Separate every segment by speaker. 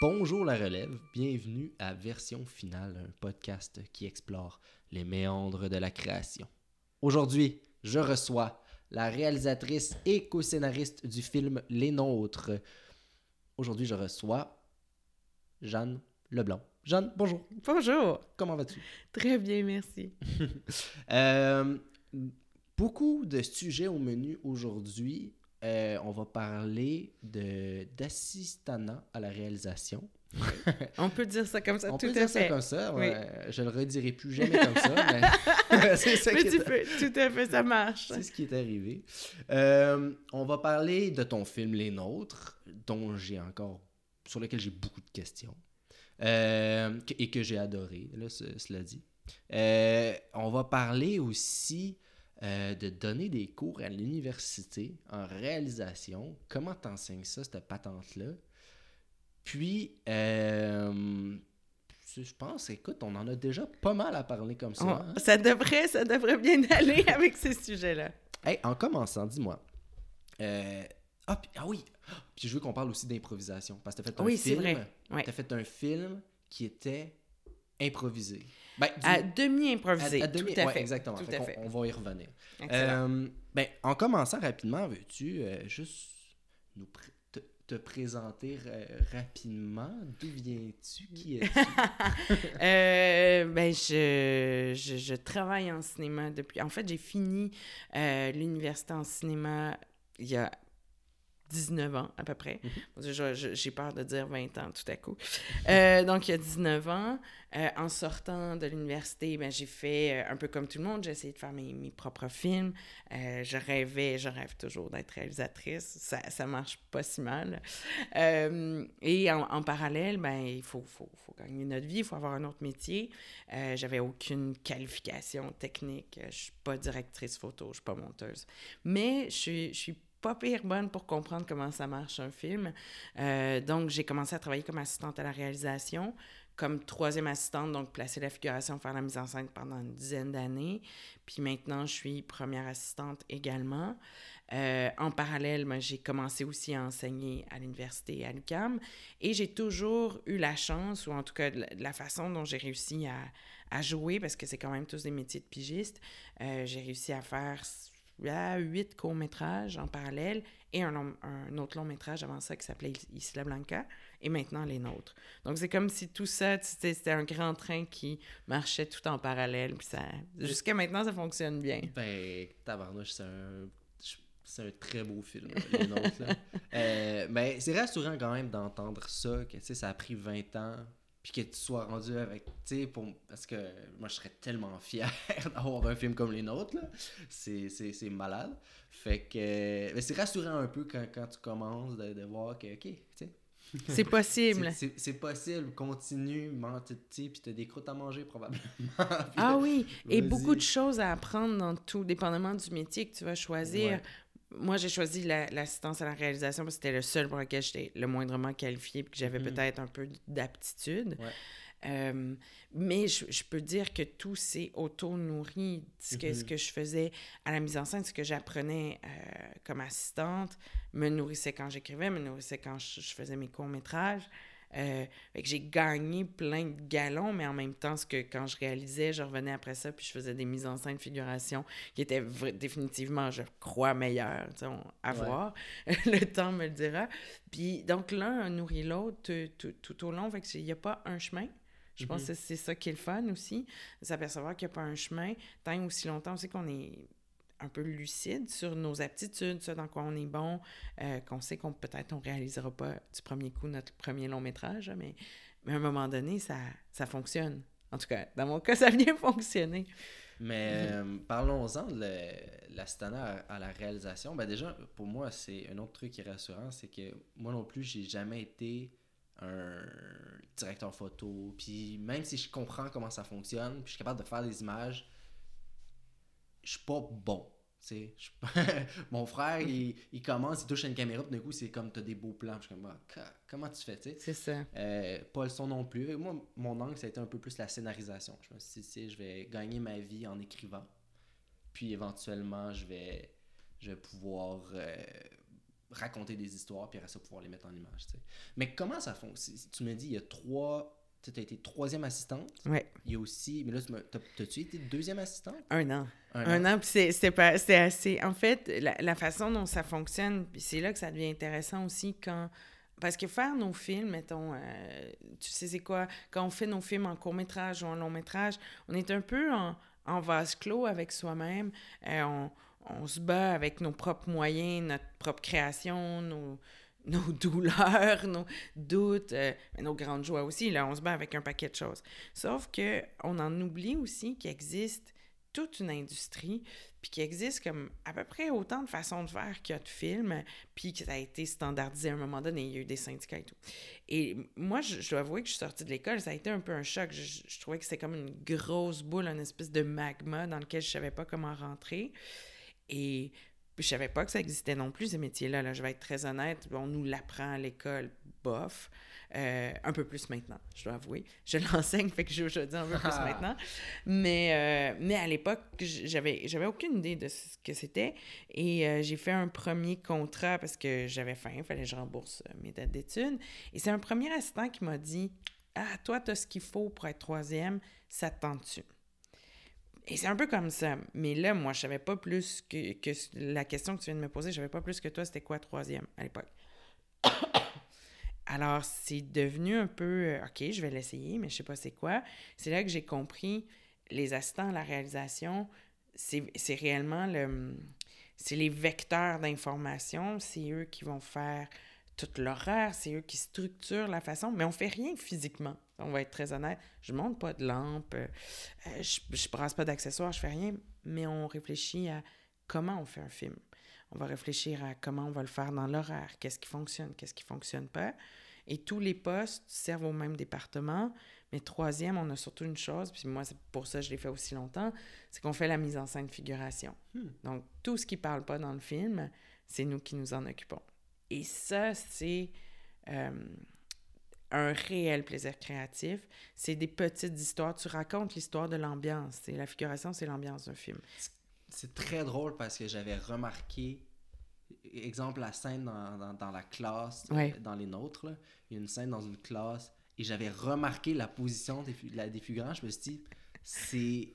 Speaker 1: Bonjour la relève, bienvenue à Version Finale, un podcast qui explore les méandres de la création. Aujourd'hui, je reçois la réalisatrice et co-scénariste du film Les Nôtres. Aujourd'hui, je reçois Jeanne Leblanc. Jeanne, bonjour.
Speaker 2: Bonjour.
Speaker 1: Comment vas-tu?
Speaker 2: Très bien, merci.
Speaker 1: Euh, beaucoup de sujets au menu aujourd'hui. Euh, on va parler de d'assistanat à la réalisation.
Speaker 2: On peut dire ça comme ça,
Speaker 1: On
Speaker 2: tout
Speaker 1: peut
Speaker 2: à
Speaker 1: dire ça
Speaker 2: fait.
Speaker 1: comme ça.
Speaker 2: Oui.
Speaker 1: Je le redirai plus jamais comme ça, mais c'est ça
Speaker 2: Mais
Speaker 1: qui
Speaker 2: tu
Speaker 1: est-
Speaker 2: peux, tout à fait, ça marche.
Speaker 1: c'est ce qui est arrivé. Euh, on va parler de ton film Les Nôtres, dont j'ai encore, sur lequel j'ai beaucoup de questions euh, et que j'ai adoré, là, ce- cela dit. On va parler aussi euh, de donner des cours à l'université en réalisation. Comment t'enseignes ça, cette patente-là? Puis, euh, je pense, écoute, on en a déjà pas mal à parler comme ça.
Speaker 2: On-
Speaker 1: hein?
Speaker 2: ça, devrait, ça devrait bien aller avec ces sujets-là.
Speaker 1: Hey, en commençant, dis-moi. euh, ah, puis- ah oui! Puis je veux qu'on parle aussi d'improvisation. Parce que tu as fait un
Speaker 2: Oui, c'est
Speaker 1: film.
Speaker 2: vrai. Ouais.
Speaker 1: Tu as fait un film qui était improvisé. Ben, du-
Speaker 2: À demi-improvisé,
Speaker 1: à- à demi-
Speaker 2: tout à
Speaker 1: ouais,
Speaker 2: fait.
Speaker 1: exactement.
Speaker 2: Tout
Speaker 1: Fait
Speaker 2: à
Speaker 1: qu'on-
Speaker 2: fait.
Speaker 1: On va y revenir. Euh, ben, en commençant rapidement, veux-tu euh, juste nous pré- te, te présenter euh, rapidement? D'où viens-tu? Qui es-tu?
Speaker 2: Euh, ben, je, je, je travaille en cinéma depuis... En fait, j'ai fini euh, l'université en cinéma il y a 19 ans, à peu près. Je- J'ai peur de dire 20 ans tout à coup. Euh, donc, il y a 19 ans, euh, en sortant de l'université, ben, j'ai fait euh, un peu comme tout le monde. J'ai essayé de faire mes, mes propres films. Je rêvais, je rêve toujours d'être réalisatrice. Ça, ça marche pas si mal. Et en, en parallèle, ben, il faut, faut, faut gagner notre vie, il faut avoir un autre métier. J'avais aucune qualification technique. Je suis pas directrice photo, je suis pas monteuse. Mais je suis, je suis pas pire bonne pour comprendre comment ça marche un film. Euh, donc, j'ai commencé à travailler comme assistante à la réalisation, comme troisième assistante, donc placer la figuration, faire la mise en scène pendant une dizaine d'années. Puis maintenant, je suis première assistante également. Euh, en parallèle, ben, j'ai commencé aussi à enseigner à l'université à l'UQAM et j'ai toujours eu la chance, ou en tout cas la façon dont j'ai réussi à, à jouer, parce que c'est quand même tous des métiers de pigiste, euh, j'ai réussi à faire à huit courts-métrages en parallèle et un, long- un autre long-métrage avant ça qui s'appelait Isla Blanca et maintenant les nôtres. Donc c'est comme si tout ça, c'était un grand train qui marchait tout en parallèle. Puis ça, jusqu'à maintenant, ça fonctionne bien.
Speaker 1: Ben, tabarnouche, c'est un, c'est un très beau film, les nôtres. Là. Euh, mais c'est rassurant quand même d'entendre ça, que ça a pris 20 ans, puis que tu sois rendu avec, tu sais, pour... parce que moi, je serais tellement fier d'avoir un film comme les nôtres, là. C'est, c'est, c'est malade. Fait que... Mais c'est rassurant un peu quand, quand tu commences de, de voir que, OK, tu sais,
Speaker 2: C'est possible.
Speaker 1: c'est, possible, continue, ment- tu sais, puis t'as des croûtes à manger probablement.
Speaker 2: Ah oui, et
Speaker 1: Vas-y.
Speaker 2: beaucoup de choses à apprendre dans tout, dépendamment du métier que tu vas choisir.
Speaker 1: Ouais.
Speaker 2: Moi, j'ai choisi la- l'assistance à la réalisation parce que c'était le seul pour lequel j'étais le moindrement qualifié et que j'avais
Speaker 1: Mhm.
Speaker 2: peut-être un peu d'aptitude.
Speaker 1: Ouais.
Speaker 2: Euh, mais je, je peux dire que tout s'est auto-nourri. Ce, que, ce
Speaker 1: Mhm.
Speaker 2: que je faisais à la mise en scène, ce que j'apprenais euh, comme assistante, me nourrissait quand j'écrivais, me nourrissait quand je, je faisais mes courts-métrages. Euh, j'ai gagné plein de galons, mais en même temps, ce que quand je réalisais, je revenais après ça, puis je faisais des mises en scène figuration qui étaient définitivement, je crois, meilleures. on- À
Speaker 1: Ouais.
Speaker 2: voir. le temps me le dira. Puis donc l'un nourrit l'autre tout, tout- au long. Fait qu'il n'y a pas un chemin. Je pense
Speaker 1: Mhm.
Speaker 2: que c'est ça qui est le fun aussi, de s'apercevoir qu'il n'y a pas un chemin, tant aussi longtemps aussi qu'on est un peu lucide sur nos aptitudes, ce dans quoi on est bon, euh, qu'on sait qu'on peut-être on réalisera pas du premier coup notre premier long métrage, mais, mais à un moment donné, ça, ça fonctionne. En tout cas, dans mon cas, ça vient fonctionner.
Speaker 1: Mais
Speaker 2: Mhm.
Speaker 1: euh, parlons-en de l'assistanat à, à la réalisation. Ben déjà, pour moi, c'est un autre truc qui est rassurant, c'est que moi non plus, j'ai jamais été un directeur photo. Puis même si je comprends comment ça fonctionne, puis je suis capable de faire des images, je suis pas bon. Mon frère, il, il commence, il touche à une caméra, puis d'un coup, c'est comme t'as des beaux plans. Je suis comme, Ah, comment tu fais, tu sais?
Speaker 2: C'est ça.
Speaker 1: Euh, pas le son non plus. Moi, mon angle, ça a été un peu plus la scénarisation. Je me suis dit, je vais gagner ma vie en écrivant. Puis éventuellement, je vais, je vais pouvoir euh, raconter des histoires, puis après ça, pouvoir les mettre en image. tu sais. Mais comment ça fonctionne? Tu me dis, il y a trois. Tu as été troisième assistante.
Speaker 2: Ouais.
Speaker 1: Il y a aussi. Mais là, t'as-tu été deuxième assistante?
Speaker 2: Un an.
Speaker 1: Un
Speaker 2: Un
Speaker 1: an.
Speaker 2: an, puis c'est- c'est pas- c'est assez. En fait, la, la façon dont ça fonctionne, puis c'est là que ça devient intéressant aussi quand. Parce que faire nos films, mettons, euh, tu sais, c'est quoi, quand on fait nos films en court-métrage ou en long-métrage, on est un peu en, en vase clos avec soi-même. Euh, on, on se bat avec nos propres moyens, notre propre création, nos, nos douleurs, nos doutes, euh, nos grandes joies aussi. Là, on se bat avec un paquet de choses. Sauf que on en oublie aussi qu'il existe toute une industrie, puis qu'il existe comme à peu près autant de façons de faire qu'il y a de films, puis que ça a été standardisé à un moment donné, il y a eu des syndicats et tout. Et moi, je, dois avouer que je suis sortie de l'école, ça a été un peu un choc. Je, trouvais que c'était comme une grosse boule, une espèce de magma dans lequel je savais pas comment rentrer. Et je savais pas que ça existait non plus, ces métiers-là. Là. Je vais être très honnête, on nous l'apprend à l'école, bof. Euh, un peu plus maintenant, je dois avouer. Je l'enseigne, fait que je, je dis un peu plus
Speaker 1: Ah.
Speaker 2: maintenant. Mais, euh, mais à l'époque, j'avais, j'avais aucune idée de ce que c'était. Et euh, j'ai fait un premier contrat parce que j'avais faim, il fallait que je rembourse mes dettes d'études. Et c'est un premier assistant qui m'a dit Ah, toi, tu as ce qu'il faut pour être troisième, ça te tente-tu et c'est un peu comme ça. Mais là, moi, je savais pas plus que, que la question que tu viens de me poser, je savais pas plus que toi, c'était quoi troisième à l'époque. Alors, c'est devenu un peu, euh, OK, je vais l'essayer, mais je sais pas c'est quoi. C'est là que j'ai compris, les assistants à la réalisation, c'est réellement le... C'est les vecteurs d'information, c'est eux qui vont faire toute l'horaire, c'est eux qui structurent la façon, mais on fait rien physiquement. On va être très honnête. Je monte pas de lampe, euh, je, je brasse pas d'accessoires, je fais rien, mais on réfléchit à comment on fait un film. On va réfléchir à comment on va le faire dans l'horaire, qu'est-ce qui fonctionne, qu'est-ce qui fonctionne pas. Et tous les postes servent au même département. Mais troisième, on a surtout une chose, puis moi, c'est pour ça que je l'ai fait aussi longtemps, c'est qu'on fait la mise en scène figuration.
Speaker 1: Hmm.
Speaker 2: Donc, tout ce qui parle pas dans le film, c'est nous qui nous en occupons. Et ça, c'est euh, un réel plaisir créatif. C'est des petites histoires. Tu racontes l'histoire de l'ambiance. La figuration, c'est l'ambiance d'un film.
Speaker 1: C'est très drôle parce que j'avais remarqué, exemple, la scène dans, dans, dans la classe, euh,
Speaker 2: Ouais.
Speaker 1: dans les nôtres, là. il y a une scène dans une classe et j'avais remarqué la position des, la- des figurants. Je me suis dit, c'est.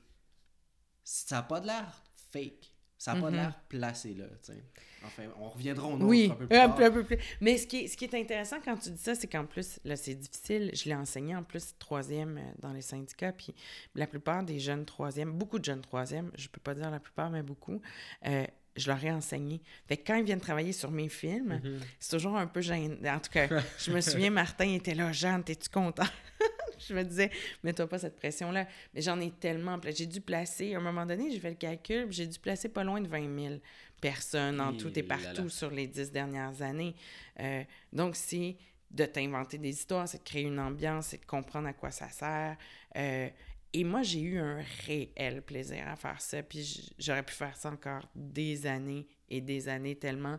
Speaker 1: Ça n'a pas de l'air fake. Ça n'a pas
Speaker 2: Mhm.
Speaker 1: l'air placé, là. tu sais. Enfin, on reviendra au nôtre
Speaker 2: Oui,
Speaker 1: un peu plus
Speaker 2: un peu, un peu plus. Mais ce qui, est, ce qui est intéressant quand tu dis ça, c'est qu'en plus, là, c'est difficile. Je l'ai enseigné en plus troisième euh, dans les syndicats. Puis la plupart des jeunes troisièmes, beaucoup de jeunes troisièmes, je peux pas dire la plupart, mais beaucoup, euh, je leur ai enseigné. Fait que quand ils viennent travailler sur mes films,
Speaker 1: Mhm.
Speaker 2: c'est toujours un peu gênant. En tout cas, je me souviens, Martin était là, Jeanne, t'es-tu content? je me disais, mets-toi pas cette pression-là. Mais j'en ai tellement. J'ai dû placer, à un moment donné, j'ai fait le calcul, j'ai dû placer pas loin de 20 000 personnes en
Speaker 1: Et
Speaker 2: tout et
Speaker 1: là
Speaker 2: partout
Speaker 1: là.
Speaker 2: sur les dix dernières années. Euh, donc, c'est de t'inventer des histoires, c'est de créer une ambiance, c'est de comprendre à quoi ça sert. Euh, et moi, j'ai eu un réel plaisir à faire ça. Puis j'aurais pu faire ça encore des années et des années tellement.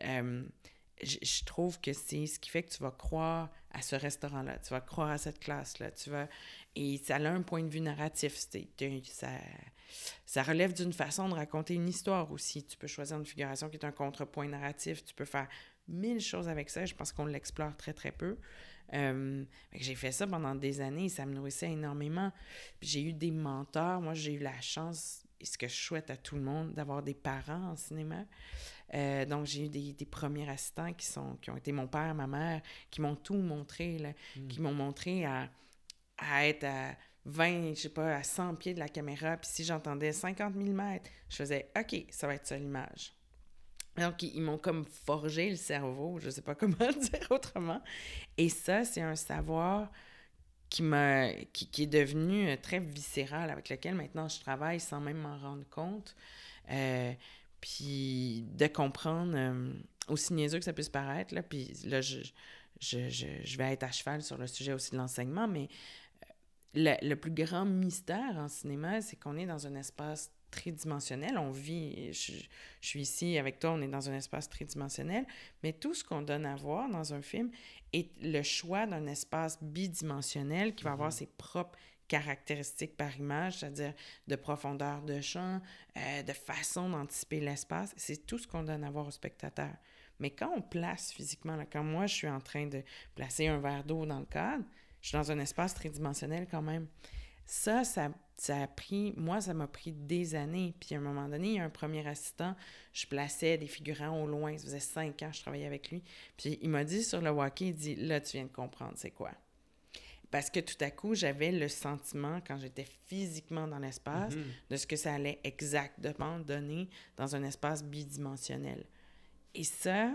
Speaker 2: euh, je trouve que c'est ce qui fait que tu vas croire à ce restaurant-là, tu vas croire à cette classe-là, tu vas... Et ça a un point de vue narratif, ça relève d'une façon de raconter une histoire aussi. Tu peux choisir une figuration qui est un contrepoint narratif, tu peux faire mille choses avec ça, je pense qu'on l'explore très très peu. Euh, j'ai fait ça pendant des années, ça me nourrissait énormément. J'ai eu des mentors, moi j'ai eu la chance, et ce que je souhaite à tout le monde, d'avoir des parents en cinéma. Euh, donc, j'ai eu des, des premiers assistants qui, sont, qui ont été mon père, ma mère, qui m'ont tout montré, là, qui m'ont montré à, à être à 20, je sais pas, à 100 pieds de la caméra. Puis si j'entendais 50 000 mètres, je faisais OK, ça va être ça l'image. Donc, ils, m'ont comme forgé le cerveau, je sais pas comment dire autrement. Et ça, c'est un savoir qui, qui, qui est devenu euh, très viscéral, avec lequel maintenant je travaille sans même m'en rendre compte. Euh, puis de comprendre, euh, aussi niaiseux que ça puisse paraître, là, puis là, je, je, je, je vais être à cheval sur le sujet aussi de l'enseignement, mais le, le plus grand mystère en cinéma, c'est qu'on est dans un espace tridimensionnel. On vit, je, je suis ici avec toi, on est dans un espace tridimensionnel, mais tout ce qu'on donne à voir dans un film est le choix d'un espace bidimensionnel qui va avoir ses propres caractéristiques par image, c'est-à-dire de profondeur de champ, euh, de façon d'anticiper l'espace. C'est tout ce qu'on donne à voir au spectateur. Mais quand on place physiquement, là, quand moi, je suis en train de placer un verre d'eau dans le cadre, je suis dans un espace tridimensionnel quand même. Ça, ça, ça a pris, moi, ça m'a pris des années. Puis à un moment donné, il y a un premier assistant, je plaçais des figurants au loin. Ça faisait cinq ans que je travaillais avec lui. Puis il m'a dit sur le walkie, il dit, là, tu viens de comprendre, c'est quoi? Parce que tout à coup, j'avais le sentiment, quand j'étais physiquement dans l'espace,
Speaker 1: Mhm.
Speaker 2: de ce que ça allait exactement donner dans un espace bidimensionnel. Et ça,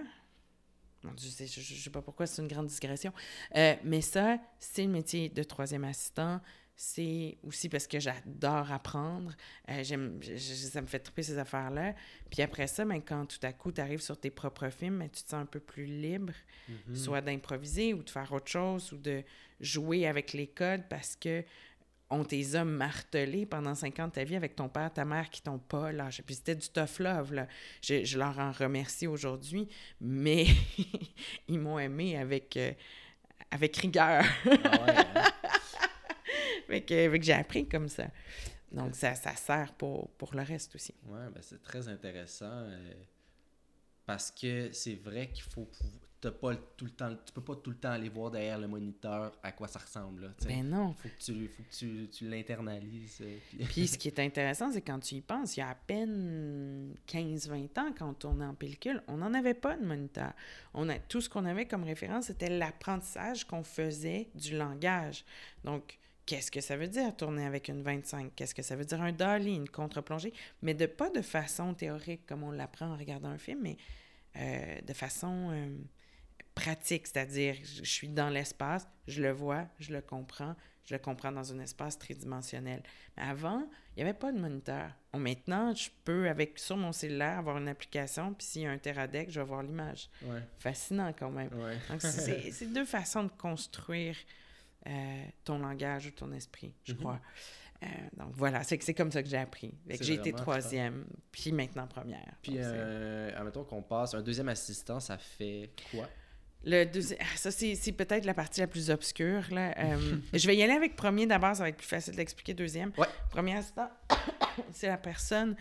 Speaker 2: mon Dieu, je ne sais pas pourquoi c'est une grande digression, euh, mais ça, c'est le métier de troisième assistant. C'est aussi parce que j'adore apprendre. Euh, j'aime, ça me fait triper ces affaires-là. Puis après ça, ben, quand tout à coup, tu arrives sur tes propres films, ben, tu te sens un peu plus libre,
Speaker 1: Mhm.
Speaker 2: soit d'improviser ou de faire autre chose ou de jouer avec les codes parce que on tes a martelé pendant 50 ans de ta vie avec ton père, ta mère qui t'ont pas lâché. Puis c'était du tough love, là. Je, je leur en remercie aujourd'hui, mais ils m'ont aimé avec, euh, avec rigueur.
Speaker 1: Ah ouais, hein?
Speaker 2: fait que, que j'ai appris comme ça. Donc ça, ça sert pour, pour le reste aussi.
Speaker 1: Ouais, ben c'est très intéressant euh, parce que c'est vrai qu'il faut t'as pas tout le temps tu peux pas tout le temps aller voir derrière le moniteur à quoi ça ressemble là.
Speaker 2: Ben non.
Speaker 1: faut que tu faut que tu, tu l'internalises euh, puis-
Speaker 2: Puis ce qui est intéressant, c'est quand tu y penses, il y a à peine 15-20 ans, quand on tournait en pellicule, on n'en avait pas de moniteur. On a, tout ce qu'on avait comme référence, c'était l'apprentissage qu'on faisait du langage. Donc, qu'est-ce que ça veut dire tourner avec une 25? Qu'est-ce que ça veut dire un dolly, une contre-plongée? Mais de pas de façon théorique comme on l'apprend en regardant un film, mais euh, de façon euh, pratique, c'est-à-dire je suis dans l'espace, je le vois, je le comprends, je le comprends dans un espace tridimensionnel. Mais avant, il n'y avait pas de moniteur. Bon, maintenant, je peux, avec sur mon cellulaire, avoir une application, puis s'il y a un Teradec, je vais voir l'image.
Speaker 1: ouais
Speaker 2: Fascinant quand même.
Speaker 1: ouais
Speaker 2: Donc, c'est deux façons de construire euh, ton langage ou ton esprit, je
Speaker 1: Mhm.
Speaker 2: crois. Euh, donc voilà, c'est c'est comme ça que j'ai appris. J'ai été troisième, puis maintenant première.
Speaker 1: puis euh, admettons qu'on passe un deuxième assistant ça fait quoi?
Speaker 2: Le deuxième, ah, ça c'est c'est peut-être la partie la plus obscure. Là. Je vais y aller avec premier d'abord, ça va être plus facile d'expliquer deuxième.
Speaker 1: Ouais.
Speaker 2: Premier assistant, c'est la personne,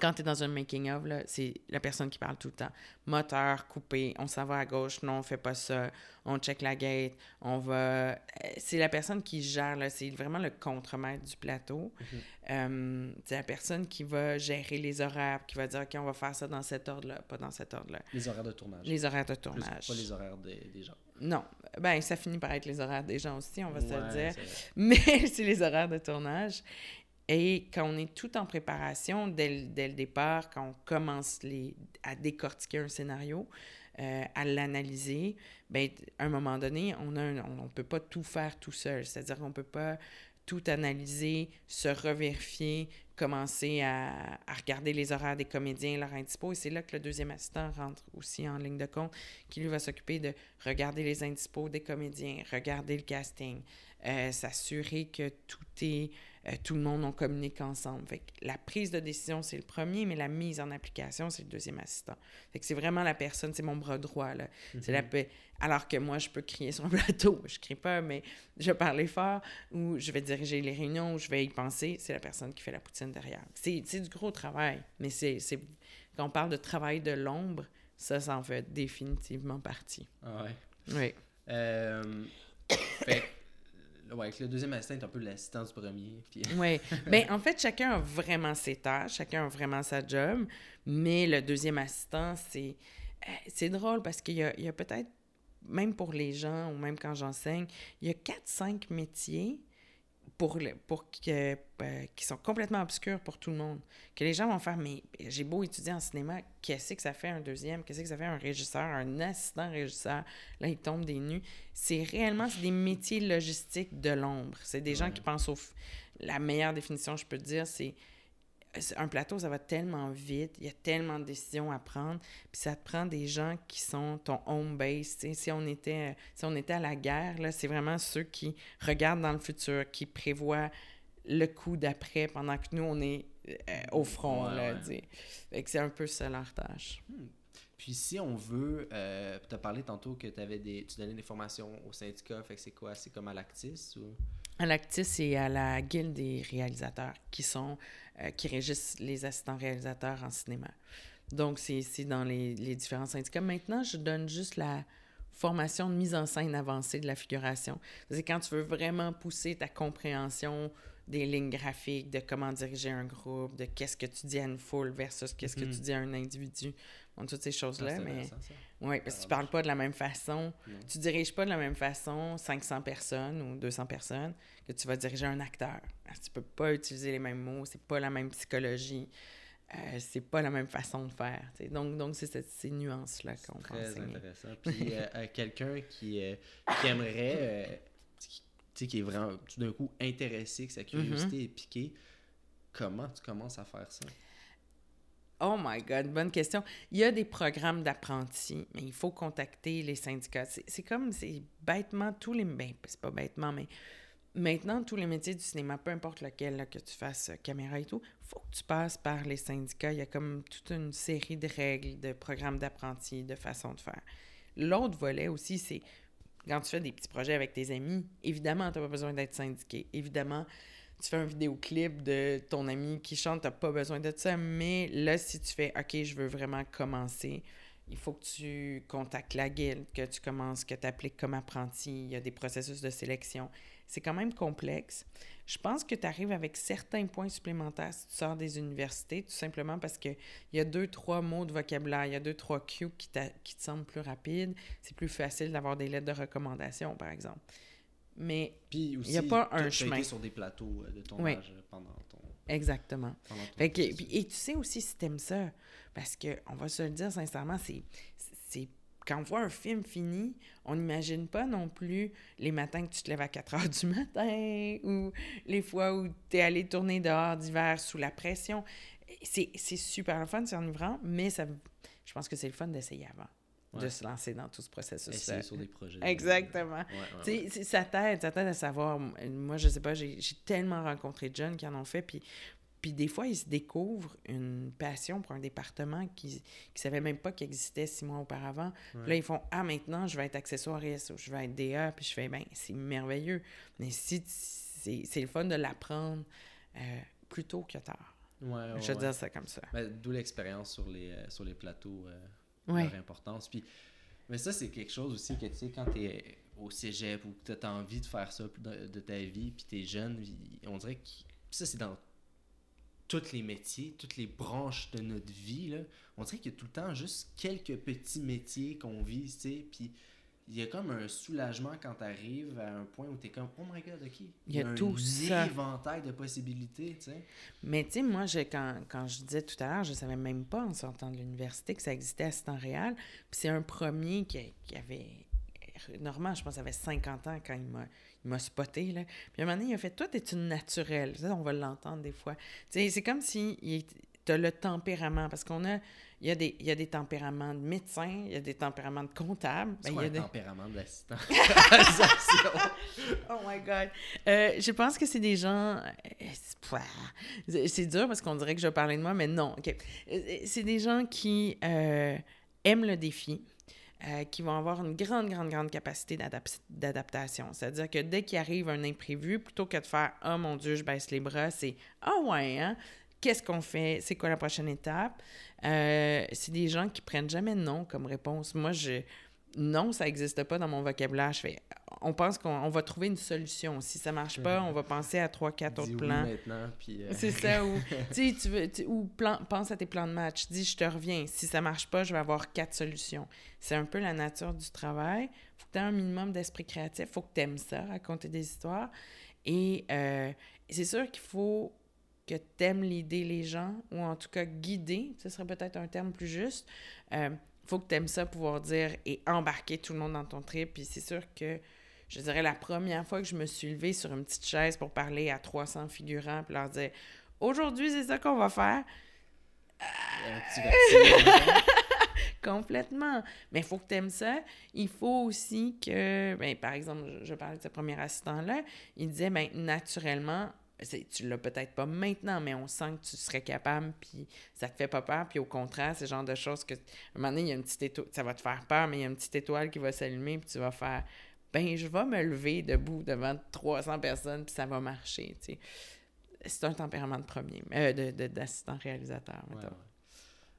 Speaker 2: quand tu es dans un making-of, là, c'est la personne qui parle tout le temps. Moteur coupé, on s'en va à gauche, non, on fait pas ça, on check la gate, on va... euh, C'est la personne qui gère, c'est vraiment le contremaître du plateau.
Speaker 1: Mhm.
Speaker 2: Euh, c'est la personne qui va gérer les horaires, qui va dire, OK, on va faire ça dans cet ordre-là, pas dans cet ordre-là.
Speaker 1: les horaires de tournage
Speaker 2: Les horaires de
Speaker 1: Plus-
Speaker 2: tournage.
Speaker 1: pas les horaires des, des gens
Speaker 2: Non. Ben, ça finit par être les horaires des gens aussi, on va se le dire. Mais c'est les horaires de tournage. Et quand on est tout en préparation, dès, le- dès le départ, quand on commence les, à décortiquer un scénario, euh, à l'analyser, ben, à un moment donné, on un- on ne peut pas tout faire tout seul. C'est-à-dire qu'on ne peut pas tout analyser, se revérifier, commencer à, à regarder les horaires des comédiens, leur indispo. Et c'est là que le deuxième assistant rentre aussi en ligne de compte, qui lui va s'occuper de regarder les indispos des comédiens, regarder le casting, euh, s'assurer que tout est euh, tout le monde on communique ensemble. Fait que la prise de décision c'est le premier, mais la mise en application c'est le deuxième assistant. Fait que c'est vraiment la personne, c'est mon bras droit là. C'est la pe- alors que moi je peux crier sur un plateau, je crie pas, mais je vais parler fort ou je vais diriger les réunions ou je vais y penser. C'est la personne qui fait la poutine derrière. C'est du gros travail, mais c'est quand on parle de travail de l'ombre, ça ça en fait définitivement partie.
Speaker 1: Ah ouais
Speaker 2: Oui.
Speaker 1: Euh, fait ouais, le deuxième assistant est un peu l'assistant du premier. Puis...
Speaker 2: Oui. Ben, en fait, chacun a vraiment ses tâches, chacun a vraiment sa job, mais le deuxième assistant, c'est euh, c'est drôle parce qu'il y a, y a peut-être, même pour les gens, ou même quand j'enseigne, il y a 4-5 métiers pour, le, pour que, euh, qui sont complètement obscurs pour tout le monde. Que les gens vont faire, mais j'ai beau étudier en cinéma, qu'est-ce que ça fait un deuxième? Qu'est-ce que ça fait un régisseur, un assistant régisseur? Là, ils tombent des nues. C'est réellement c'est des métiers logistiques de l'ombre. C'est des gens qui pensent au... La meilleure définition, je peux te dire, c'est- un plateau, ça va tellement vite, il y a tellement de décisions à prendre, puis ça te prend des gens qui sont ton home base. tu sais. Si on était, si on était à la guerre, là, c'est vraiment ceux qui regardent dans le futur, qui prévoient le coup d'après pendant que nous, on est euh, au front.
Speaker 1: Ouais,
Speaker 2: là,
Speaker 1: ouais.
Speaker 2: Fait que c'est un peu ça leur tâche.
Speaker 1: Puis si on veut, euh, tu as parlé tantôt que avais des, tu donnais des formations au syndicat, fait que c'est quoi? C'est comme à l'Actis ou...
Speaker 2: À l'Actis et à la Guilde des réalisateurs qui sont euh, qui régissent les assistants réalisateurs en cinéma. Donc, c'est c'est dans les, les différents syndicats. Maintenant, je donne juste la formation de mise en scène avancée de la figuration. C'est quand tu veux vraiment pousser ta compréhension des lignes graphiques, de comment diriger un groupe, de qu'est-ce que tu dis à une foule versus qu'est-ce que
Speaker 1: Mhm.
Speaker 2: tu dis à un individu. Bon, toutes ces choses-là, mais... Oui, parce que tu
Speaker 1: Ah,
Speaker 2: parles pas de la même façon.
Speaker 1: Non.
Speaker 2: Tu diriges pas de la même façon 500 personnes ou 200 personnes que tu vas diriger un acteur. Tu peux pas utiliser les mêmes mots, c'est pas la même psychologie, euh, c'est pas la même façon de faire. tu sais. Donc, donc c'est cette- ces nuances-là qu'on peut
Speaker 1: Très
Speaker 2: enseigner.
Speaker 1: intéressant. Puis euh, à quelqu'un qui, euh, qui aimerait, euh, qui, qui est vraiment tout d'un coup intéressé, que sa curiosité est piquée, comment tu commences à faire ça?
Speaker 2: Oh my God, bonne question. Il y a des programmes d'apprentis, mais il faut contacter les syndicats. C'est comme, c'est bêtement tous les... Ben, c'est pas bêtement, mais maintenant, tous les métiers du cinéma, peu importe lequel, là, que tu fasses euh, caméra et tout, faut que tu passes par les syndicats. Il y a comme toute une série de règles, de programmes d'apprentis, de façons de faire. L'autre volet aussi, c'est quand tu fais des petits projets avec tes amis, évidemment, tu n'as pas besoin d'être syndiqué. Évidemment, tu fais un vidéoclip de ton ami qui chante, tu pas besoin de ça. Mais là, si tu fais OK, je veux vraiment commencer, il faut que tu contactes la guilde, que tu commences, que tu appliques comme apprenti. Il y a des processus de sélection. C'est quand même complexe. Je pense que tu arrives avec certains points supplémentaires si tu sors des universités, tout simplement parce qu'il y a deux, trois mots de vocabulaire, il y a deux, trois cues qui, qui te semblent plus rapides. C'est plus facile d'avoir des lettres de recommandation, par exemple. Mais
Speaker 1: Puis
Speaker 2: Il y a pas un chemin.
Speaker 1: été sur des plateaux euh, de
Speaker 2: Oui.
Speaker 1: tournage euh, pendant ton,
Speaker 2: exactement.
Speaker 1: pendant ton
Speaker 2: Fait que, puis- et tu sais aussi si t'aimes ça, parce que on va se le dire sincèrement, c'est, c'est quand on voit un film fini, on n'imagine pas non plus les matins que tu te lèves à 4 heures du matin ou les fois où tu es allé tourner dehors d'hiver sous la pression. C'est, c'est super fun, c'est enivrant, mais ça, je pense que c'est le fun d'essayer avant, de se lancer dans tout ce processus-là.
Speaker 1: Essayer sur des projets.
Speaker 2: Exactement.
Speaker 1: Ouais, ouais,
Speaker 2: ça t'aide, ça t'aide à savoir. Moi, je sais pas, j'ai tellement rencontré de jeunes qui en ont fait, puis, puis des fois, ils se découvrent une passion pour un département qu'ils ne savaient même pas qu'il existait six mois auparavant. Puis là, ils font Ah, maintenant, je vais être accessoiriste ou je vais être DA, puis je fais Ben, c'est merveilleux. Mais si c'est le fun de l'apprendre euh, plus tôt que tard. Je
Speaker 1: ouais.
Speaker 2: dire ça comme ça.
Speaker 1: Ben, D'où l'expérience sur les, euh, sur les plateaux, euh,
Speaker 2: Ouais.
Speaker 1: leur importance. Puis, mais ça, c'est quelque chose aussi que, tu sais, quand tu es au cégep ou que tu as envie de faire ça de, de ta vie, puis tu es jeune, on dirait que ça, c'est dans tous les métiers, toutes les branches de notre vie, là. On dirait qu'il y a tout le temps juste quelques petits métiers qu'on vise, tu sais, puis il y a comme un soulagement quand tu arrives à un point où tu es comme « Oh my God, OK! »
Speaker 2: Il y a
Speaker 1: un
Speaker 2: tout ça.
Speaker 1: éventail de possibilités, tu sais.
Speaker 2: Mais tu sais, moi, je, quand, quand je disais tout à l'heure, je savais même pas en sortant de l'université que ça existait à temps réel. Puis c'est un premier qui, qui avait. Normand, je pense, avait 50 ans quand il m'a, il m'a spoté. Là. Puis à un moment donné, il a fait Toi, t'es une naturelle. Ça, on va l'entendre des fois. C'est comme si tu as le tempérament. Parce qu'on a. Il y, a des, il y a des tempéraments de médecins, il y a des tempéraments de comptables. Ben, il y a des-
Speaker 1: tempérament de l'assistant? Réalisation.
Speaker 2: Oh my God. Euh, je pense que c'est des gens. euh, c'est- dur parce qu'on dirait que je vais parler de moi, mais non. OK. Euh, C'est des gens qui euh, aiment le défi. euh, qui vont avoir une grande, grande, grande capacité d'adap- d'adaptation. C'est-à-dire que dès qu'il arrive un imprévu, plutôt que de faire « Oh mon Dieu, je baisse les bras », c'est « Ah ouais, hein? Qu'est-ce qu'on fait? C'est quoi la prochaine étape? Euh, c'est des gens qui prennent jamais non comme réponse. Moi, je non, ça n'existe pas dans mon vocabulaire. Je fais, on pense qu'on on va trouver une solution. Si ça marche pas, on va penser à trois, quatre autres
Speaker 1: oui
Speaker 2: plans.
Speaker 1: maintenant, puis... euh,
Speaker 2: C'est ça, ou, tu veux, tu- ou plan- pense à tes plans de match. Dis, je te reviens. Si ça marche pas, je vais avoir quatre solutions. C'est un peu la nature du travail. faut que tu aies un minimum d'esprit créatif. faut que tu aimes ça, raconter des histoires. Et euh, c'est sûr qu'il faut que tu aimes l'idée les gens, ou en tout cas guider, ce serait peut-être un terme plus juste. Euh, faut que tu aimes ça, pouvoir dire et embarquer tout le monde dans ton trip. Puis c'est sûr que, je dirais, la première fois que je me suis levée sur une petite chaise pour parler à 300 figurants, puis leur dire Aujourd'hui, c'est ça qu'on va faire.
Speaker 1: un petit.
Speaker 2: Complètement. Mais il faut que tu aimes ça. Il faut aussi que, ben, par exemple, je, je parlais de ce premier assistant-là, il disait, ben, naturellement, tu l'as peut-être pas maintenant, mais on sent que tu serais capable, puis ça te fait pas peur, puis au contraire, c'est le genre de choses que, à un moment donné, il y a une petite étoile, ça va te faire peur, mais il y a une petite étoile qui va s'allumer, puis tu vas faire, ben, je vais me lever debout devant 300 personnes, puis ça va marcher, tu sais. C'est un tempérament de premier, euh, de- de- d'assistant réalisateur,
Speaker 1: Ouais,
Speaker 2: mettons.
Speaker 1: ouais.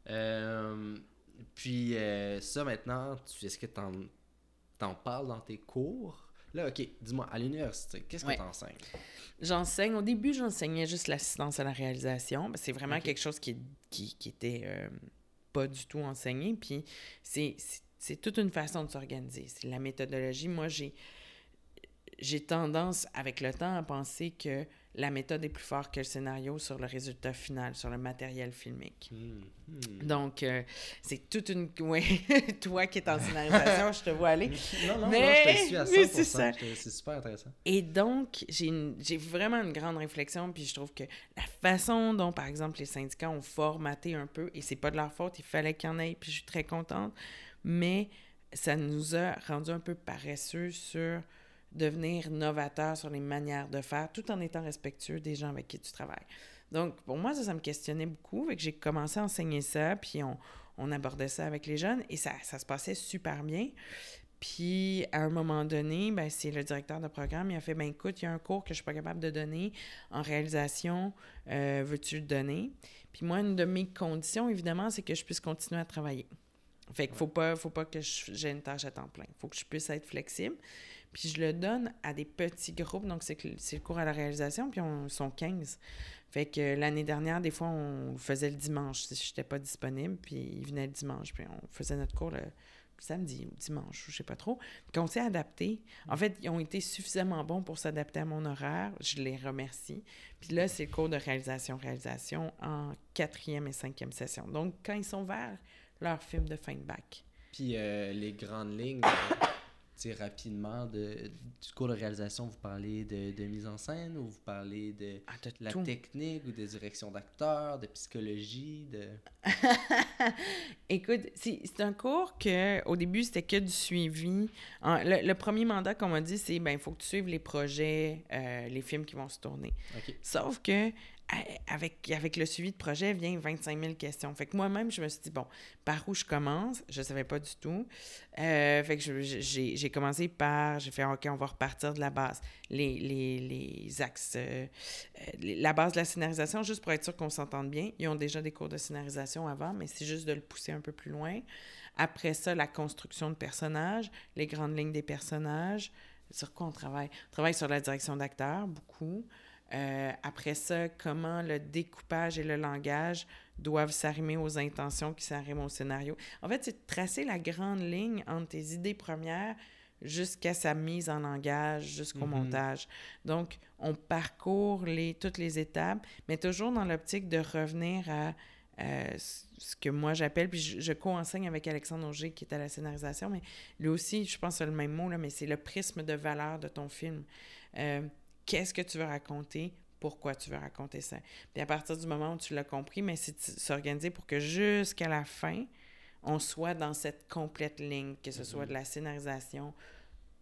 Speaker 1: Euh, puis euh, ça, maintenant, est-ce que tu en, parles dans tes cours? Là, OK, dis-moi, à l'université, qu'est-ce que
Speaker 2: Ouais.
Speaker 1: tu enseignes?
Speaker 2: J'enseigne, au début, j'enseignais juste l'assistance à la réalisation. C'est vraiment quelque chose qui, qui, qui était euh, pas du tout enseigné. Puis c'est toute une façon de s'organiser. C'est la méthodologie. Moi, j'ai j'ai tendance, avec le temps, à penser que la méthode est plus forte que le scénario sur le résultat final, sur le matériel filmique.
Speaker 1: Hmm, hmm.
Speaker 2: Donc, euh, c'est toute une... Ouais, toi qui es en scénarisation, je te vois aller.
Speaker 1: Non, non,
Speaker 2: Mais-
Speaker 1: non, je te suis à 100%.
Speaker 2: mais c'est
Speaker 1: super intéressant.
Speaker 2: Et donc, j'ai une- j'ai vraiment une grande réflexion, puis je trouve que la façon dont, par exemple, les syndicats ont formaté un peu, et c'est pas de leur faute, il fallait qu'il y en ait, puis je suis très contente, mais ça nous a rendu un peu paresseux sur devenir novateur sur les manières de faire, tout en étant respectueux des gens avec qui tu travailles. Donc, pour moi, ça, ça me questionnait beaucoup, fait que j'ai commencé à enseigner ça, puis on, on abordait ça avec les jeunes, et ça, ça se passait super bien. Puis, à un moment donné, ben, c'est le directeur de programme, il a fait, ben écoute, il y a un cours que je suis pas capable de donner en réalisation, euh, veux-tu le donner? Puis moi, une de mes conditions, évidemment, c'est que je puisse continuer à travailler. Fait qu'il faut pas, faut pas que j'ai une tâche à temps plein. faut que je puisse être flexible. Puis je le donne à des petits groupes, donc c'est le cours à la réalisation, puis on sont 15. Fait que l'année dernière, des fois, on faisait le dimanche si je n'étais pas disponible, puis ils venaient le dimanche, puis on faisait notre cours le samedi ou dimanche, je sais pas trop. Puis on s'est adapté. En fait, ils ont été suffisamment bons pour s'adapter à mon horaire. Je les remercie. Puis là, c'est le cours de réalisation-réalisation en quatrième et cinquième session. Donc, quand ils sont vers leur film de fin de bac.
Speaker 1: Puis euh, les grandes lignes, rapidement, de, du cours de réalisation, vous parlez de, de mise en scène ou vous parlez de
Speaker 2: Ah,
Speaker 1: la
Speaker 2: tout.
Speaker 1: technique ou de direction d'acteur, de psychologie, de...
Speaker 2: Écoute, c'est un cours que au début c'était que du suivi. En- le, le premier mandat qu'on m'a dit c'est ben il faut que tu suives les projets, euh, les films qui vont se tourner.
Speaker 1: OK.
Speaker 2: Sauf que avec, avec le suivi de projet vient 25 000 questions. Fait que moi-même, je me suis dit, bon, par où je commence? Je savais pas du tout. Euh, fait que j'ai commencé par, j'ai fait, OK, on va repartir de la base. Les, les, les axes, euh, euh, la base de la scénarisation, juste pour être sûr qu'on s'entende bien. Ils ont déjà des cours de scénarisation avant, mais c'est juste de le pousser un peu plus loin. Après ça, la construction de personnages, les grandes lignes des personnages. Sur quoi on travaille? On travaille sur la direction d'acteurs, beaucoup. Euh, après ça, comment le découpage et le langage doivent s'arrimer aux intentions qui s'arriment au scénario? En fait, c'est de tracer la grande ligne entre tes idées premières jusqu'à sa mise en langage, jusqu'au
Speaker 1: Mhm.
Speaker 2: montage. Donc, on parcourt les, toutes les étapes, mais toujours dans l'optique de revenir à euh, ce que moi j'appelle, puis je, je co-enseigne avec Alexandre Auger qui est à la scénarisation, mais lui aussi, je pense c'est le même mot, là, mais c'est le prisme de valeur de ton film. Euh, Qu'est-ce que tu veux raconter? Pourquoi tu veux raconter ça? Puis à partir du moment où tu l'as compris, mais c'est s'organiser pour que jusqu'à la fin, on soit dans cette complète ligne, que ce soit de la scénarisation,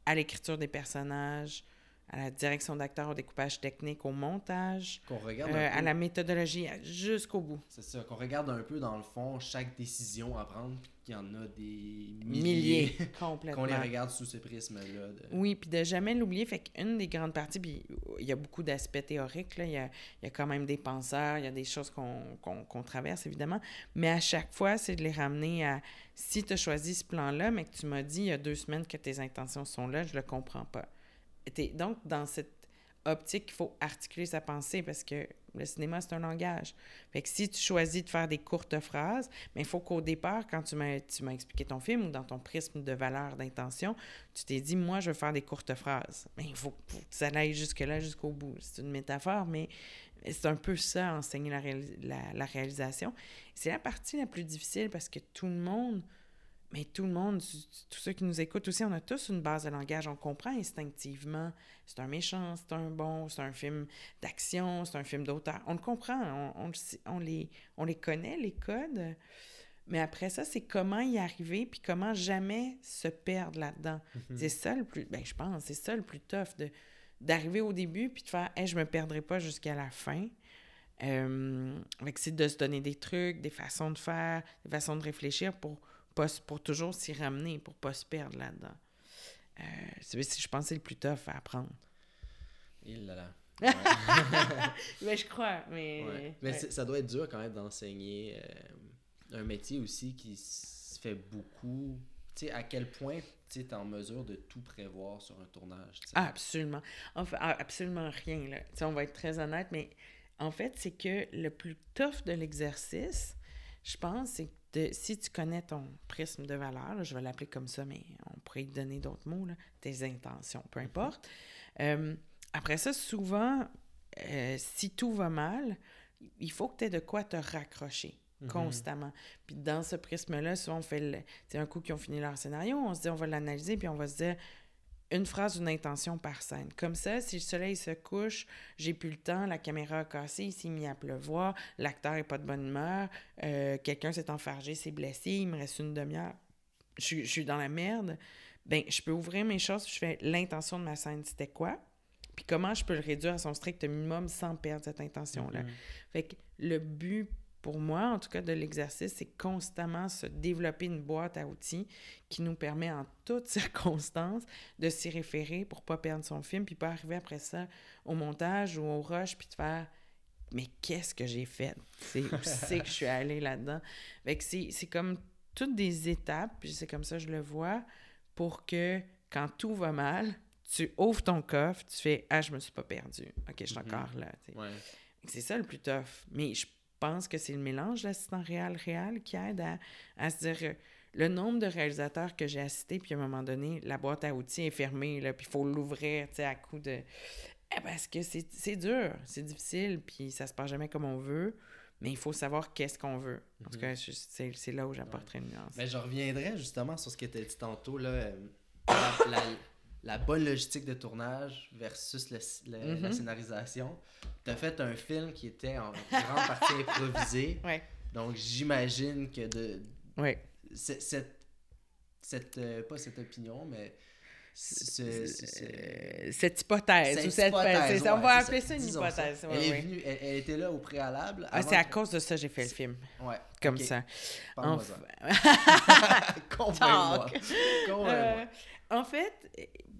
Speaker 2: à l'écriture des personnages, à la direction d'acteurs, au découpage technique, au montage,
Speaker 1: regarde
Speaker 2: euh, à la méthodologie, jusqu'au bout.
Speaker 1: c'est ça, qu'on regarde un peu dans le fond chaque décision à prendre, puis qu'il y en a des milliers,
Speaker 2: Milliers, complètement.
Speaker 1: qu'on les regarde sous ce prisme-là. de-
Speaker 2: Oui, puis de jamais l'oublier. Fait qu'une des grandes parties, puis il y a beaucoup d'aspects théoriques, là. Il, y a, il y a quand même des penseurs, il y a des choses qu'on traverse, évidemment. Mais à chaque fois, c'est de les ramener à si tu as choisi ce plan-là, mais que tu m'as dit il y a deux semaines que tes intentions sont là, je le comprends pas. Donc dans cette optique qu'il faut articuler sa pensée parce que le cinéma, c'est un langage. Fait que si tu choisis de faire des courtes phrases, mais il faut qu'au départ, quand tu m'as tu m'as expliqué ton film ou dans ton prisme de valeur, d'intention, tu t'es dit, moi, je veux faire des courtes phrases. Mais il faut, que ça aille jusque-là, jusqu'au bout. C'est une métaphore, mais c'est un peu ça, enseigner la- la réalisation. C'est la partie la plus difficile parce que tout le monde, mais tout le monde, tous ceux qui nous écoutent aussi, on a tous une base de langage. On comprend instinctivement. C'est un méchant, c'est un bon, c'est un film d'action, c'est un film d'auteur. On le comprend, on, les, on les connaît, les codes. Mais après ça, c'est comment y arriver, puis comment jamais se perdre là-dedans. C'est ça le plus, ben je pense, c'est ça le plus tough, de, d'arriver au début, puis de faire, hey, je me perdrai pas jusqu'à la fin. Euh, c'est de se donner des trucs, des façons de faire, des façons de réfléchir pour, pas, s- pour toujours s'y ramener, pour pas se perdre là-dedans. Euh, je pense que c'est le plus tough à apprendre.
Speaker 1: Il là là.
Speaker 2: Mais je crois, mais...
Speaker 1: Ouais. Mais
Speaker 2: ouais.
Speaker 1: ça doit être dur quand même d'enseigner euh, un métier aussi qui se fait beaucoup. Tu sais, à quel point tu es en mesure de tout prévoir sur un tournage.
Speaker 2: Ah, absolument. Enfin, ah, absolument rien. Là. On va être très honnête, mais en fait, c'est que le plus tough de l'exercice, je pense, c'est de, si tu connais ton prisme de valeur, là, je vais l'appeler comme ça, mais on pourrait y donner d'autres mots, là, tes intentions, peu importe. Euh, après ça, souvent, euh, si tout va mal, il faut que tu aies de quoi te raccrocher
Speaker 1: Mhm.
Speaker 2: constamment. Puis dans ce prisme-là, souvent, on fait le... Un coup qu'ils ont fini leur scénario, on se dit, on va l'analyser, puis on va se dire une phrase, une intention par scène. Comme ça, si le soleil se couche, j'ai plus le temps, la caméra a cassé, il s'est mis à pleuvoir, l'acteur est pas de bonne humeur, euh, quelqu'un s'est enfargé, s'est blessé, il me reste une demi-heure, je, suis- je suis dans la merde, ben je peux ouvrir mes choses, je fais l'intention de ma scène, c'était quoi? Puis comment je peux le réduire à son strict minimum sans perdre cette intention-là?
Speaker 1: Mhm.
Speaker 2: Fait que le but pour moi, en tout cas, de l'exercice, c'est constamment se développer une boîte à outils qui nous permet en toutes circonstances de s'y référer pour pas perdre son film, puis pas arriver après ça au montage ou au rush, puis de faire mais qu'est-ce que j'ai fait? C'est où c'est que je suis allée là-dedans? Fait que c'est comme toutes des étapes, puis c'est comme ça que je le vois, pour que quand tout va mal, tu ouvres ton coffre, tu fais Ah, je me suis pas perdu. OK, je suis
Speaker 1: Mhm.
Speaker 2: encore là.
Speaker 1: Ouais.
Speaker 2: C'est ça le plus tough. Mais je pense que c'est le mélange d'assistant réel-réel qui aide à, à se dire euh, le nombre de réalisateurs que j'ai assistés, puis à un moment donné, la boîte à outils est fermée, là, puis il faut l'ouvrir, à coup de... Eh, parce que c'est dur, c'est difficile, puis ça se passe jamais comme on veut, mais il faut savoir qu'est-ce qu'on veut. En tout
Speaker 1: Mhm.
Speaker 2: cas, je- c'est là où j'apporterai une nuance.
Speaker 1: Mais je reviendrai justement sur ce que tu as dit tantôt, là, euh, la, la- la bonne logistique de tournage versus le- le- la
Speaker 2: Mhm.
Speaker 1: scénarisation. Tu as fait un film qui était en grande partie improvisé,
Speaker 2: Ouais,
Speaker 1: donc j'imagine que de
Speaker 2: ouais.
Speaker 1: cette, cette euh, pas cette opinion, mais ce- ce- ce-
Speaker 2: Euh, cette hypothèse, ou
Speaker 1: cette hypothèse,
Speaker 2: on va appeler
Speaker 1: ça,
Speaker 2: ça une hypothèse.
Speaker 1: ça. elle, est venue, elle, elle était là au préalable.
Speaker 2: Ah, c'est à
Speaker 1: que-
Speaker 2: cause de ça que j'ai fait le film,
Speaker 1: Ouais,
Speaker 2: comme ça.
Speaker 1: Parle-moi. Convainc-moi. Convainc-moi.
Speaker 2: Euh, en fait,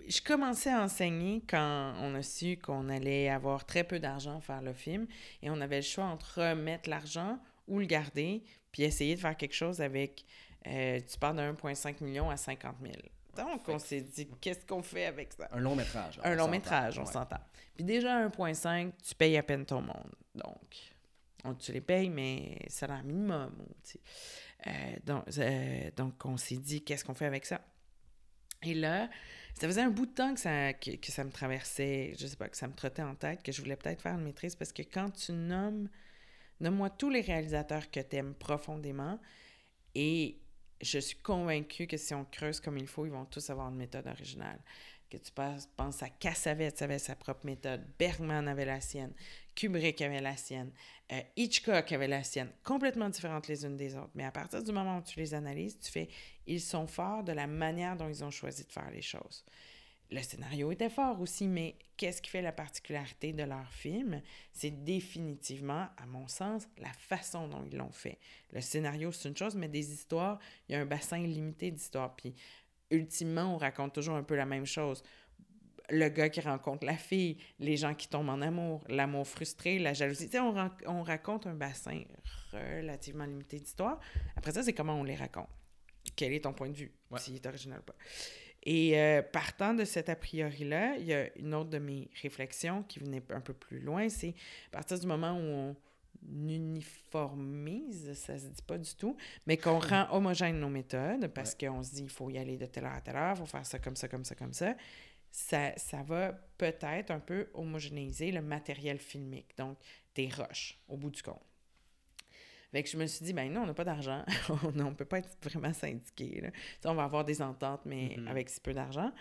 Speaker 2: je commençais à enseigner quand on a su qu'on allait avoir très peu d'argent à faire le film et on avait le choix entre remettre l'argent ou le garder puis essayer de faire quelque chose avec, euh, tu parles de 1,5 million à 50 000. Donc, on s'est dit, qu'est-ce qu'on fait avec ça?
Speaker 1: Un long métrage.
Speaker 2: Un
Speaker 1: on
Speaker 2: long métrage, on
Speaker 1: Ouais.
Speaker 2: s'entend. Puis déjà, 1,5, tu payes à peine ton monde. Donc, on, tu les payes, mais salaire minimum. tu sais. Euh, donc, euh, donc, on s'est dit, qu'est-ce qu'on fait avec ça? Et là, ça faisait un bout de temps que ça, que, ça me traversait, je sais pas, que ça me trottait en tête, que je voulais peut-être faire une maîtrise, parce que quand tu nommes, nomme-moi tous les réalisateurs que tu aimes profondément, et je suis convaincue que si on creuse comme il faut, ils vont tous avoir une méthode originale. Que tu penses, à Cassavetes avait sa propre méthode, Bergman avait la sienne, Kubrick avait la sienne, euh, Hitchcock avait la sienne, complètement différentes les unes des autres. Mais à partir du moment où tu les analyses, tu fais, ils sont forts de la manière dont ils ont choisi de faire les choses. Le scénario était fort aussi, mais qu'est-ce qui fait la particularité de leur film? C'est définitivement, à mon sens, la façon dont ils l'ont fait. Le scénario, c'est une chose, mais des histoires, il y a un bassin limité d'histoires. Puis, ultimement, on raconte toujours un peu la même chose. Le gars qui rencontre la fille, les gens qui tombent en amour, l'amour frustré, la jalousie. Tu sais, on, raconte un bassin relativement limité d'histoires. Après ça, c'est comment on les raconte. Quel est ton point de vue,
Speaker 1: Ouais.
Speaker 2: s'il est original ou pas. Et euh, partant de cet a priori-là, il y a une autre de mes réflexions qui venait un peu plus loin, c'est à partir du moment où on uniformise, ça se dit pas du tout, mais qu'on rend homogène nos méthodes parce qu'on se dit il faut y aller de telle heure à telle heure, il faut faire ça comme ça, comme ça, comme ça, ça, ça va peut-être un peu homogénéiser le matériel filmique, donc des rushs au bout du compte. Fait que je me suis dit, ben non, on n'a pas d'argent. on ne peut pas être vraiment syndiqué. là. On va avoir des ententes, mais
Speaker 1: Mhm.
Speaker 2: avec si peu d'argent.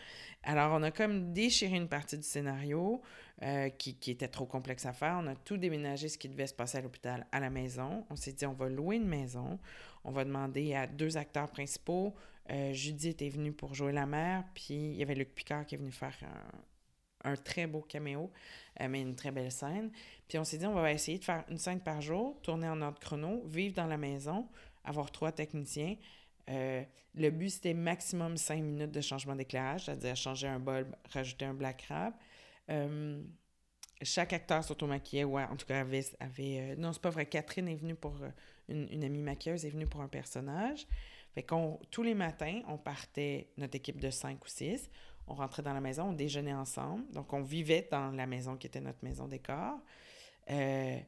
Speaker 2: Alors, on a comme déchiré une partie du scénario euh, qui, qui était trop complexe à faire. On a tout déménagé ce qui devait se passer à l'hôpital à la maison. On s'est dit, on va louer une maison. On va demander à deux acteurs principaux. Euh, Judith est venue pour jouer la mère, puis il y avait Luc Picard qui est venu faire un, très beau caméo, euh, mais une très belle scène. Puis on s'est dit, on va essayer de faire une scène par jour, tourner en ordre chrono, vivre dans la maison, avoir trois techniciens. Euh, le but, c'était maximum cinq minutes de changement d'éclairage, c'est-à-dire changer un bulbe, rajouter un black. Euh, chaque acteur s'automaquillait, ouais, en tout cas, avait... avait non, c'est pas vrai, Catherine est venue pour une amie maquilleuse est venue pour un personnage. Fait tous les matins, on partait, notre équipe de cinq ou six, on rentrait dans la maison, on déjeunait ensemble. Donc, on vivait dans la maison qui était notre maison décor. Euh,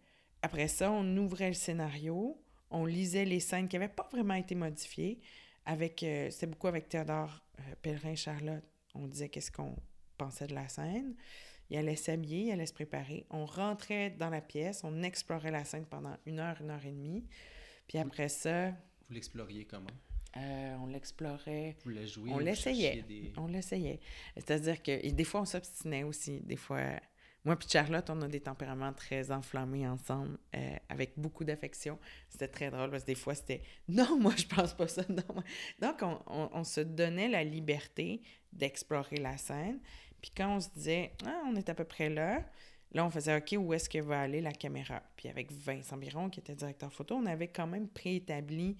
Speaker 2: après ça, on ouvrait le scénario, on lisait les scènes qui n'avaient pas vraiment été modifiées. Avec, euh, c'était beaucoup avec Théodore euh, Pellerin-Charlotte. On disait qu'est-ce qu'on pensait de la scène. Il allait s'habiller, il allait se préparer. On rentrait dans la pièce, on explorait la scène pendant une heure, une heure et demie. Puis après ça...
Speaker 1: Vous l'exploriez comment?
Speaker 2: Euh, on l'explorait. On l'essayait. Des... On l'essayait. C'est-à-dire que et des fois, on s'obstinait aussi. Des fois, moi et Charlotte, on a des tempéraments très enflammés ensemble, euh, avec beaucoup d'affection. C'était très drôle parce que des fois, c'était non, moi, je pense pas ça. Non. Donc, on, on, on se donnait la liberté d'explorer la scène. Puis quand on se disait, ah, on est à peu près là, là, on faisait, OK, où est-ce que va aller la caméra? Puis avec Vincent Biron, qui était directeur photo, on avait quand même préétabli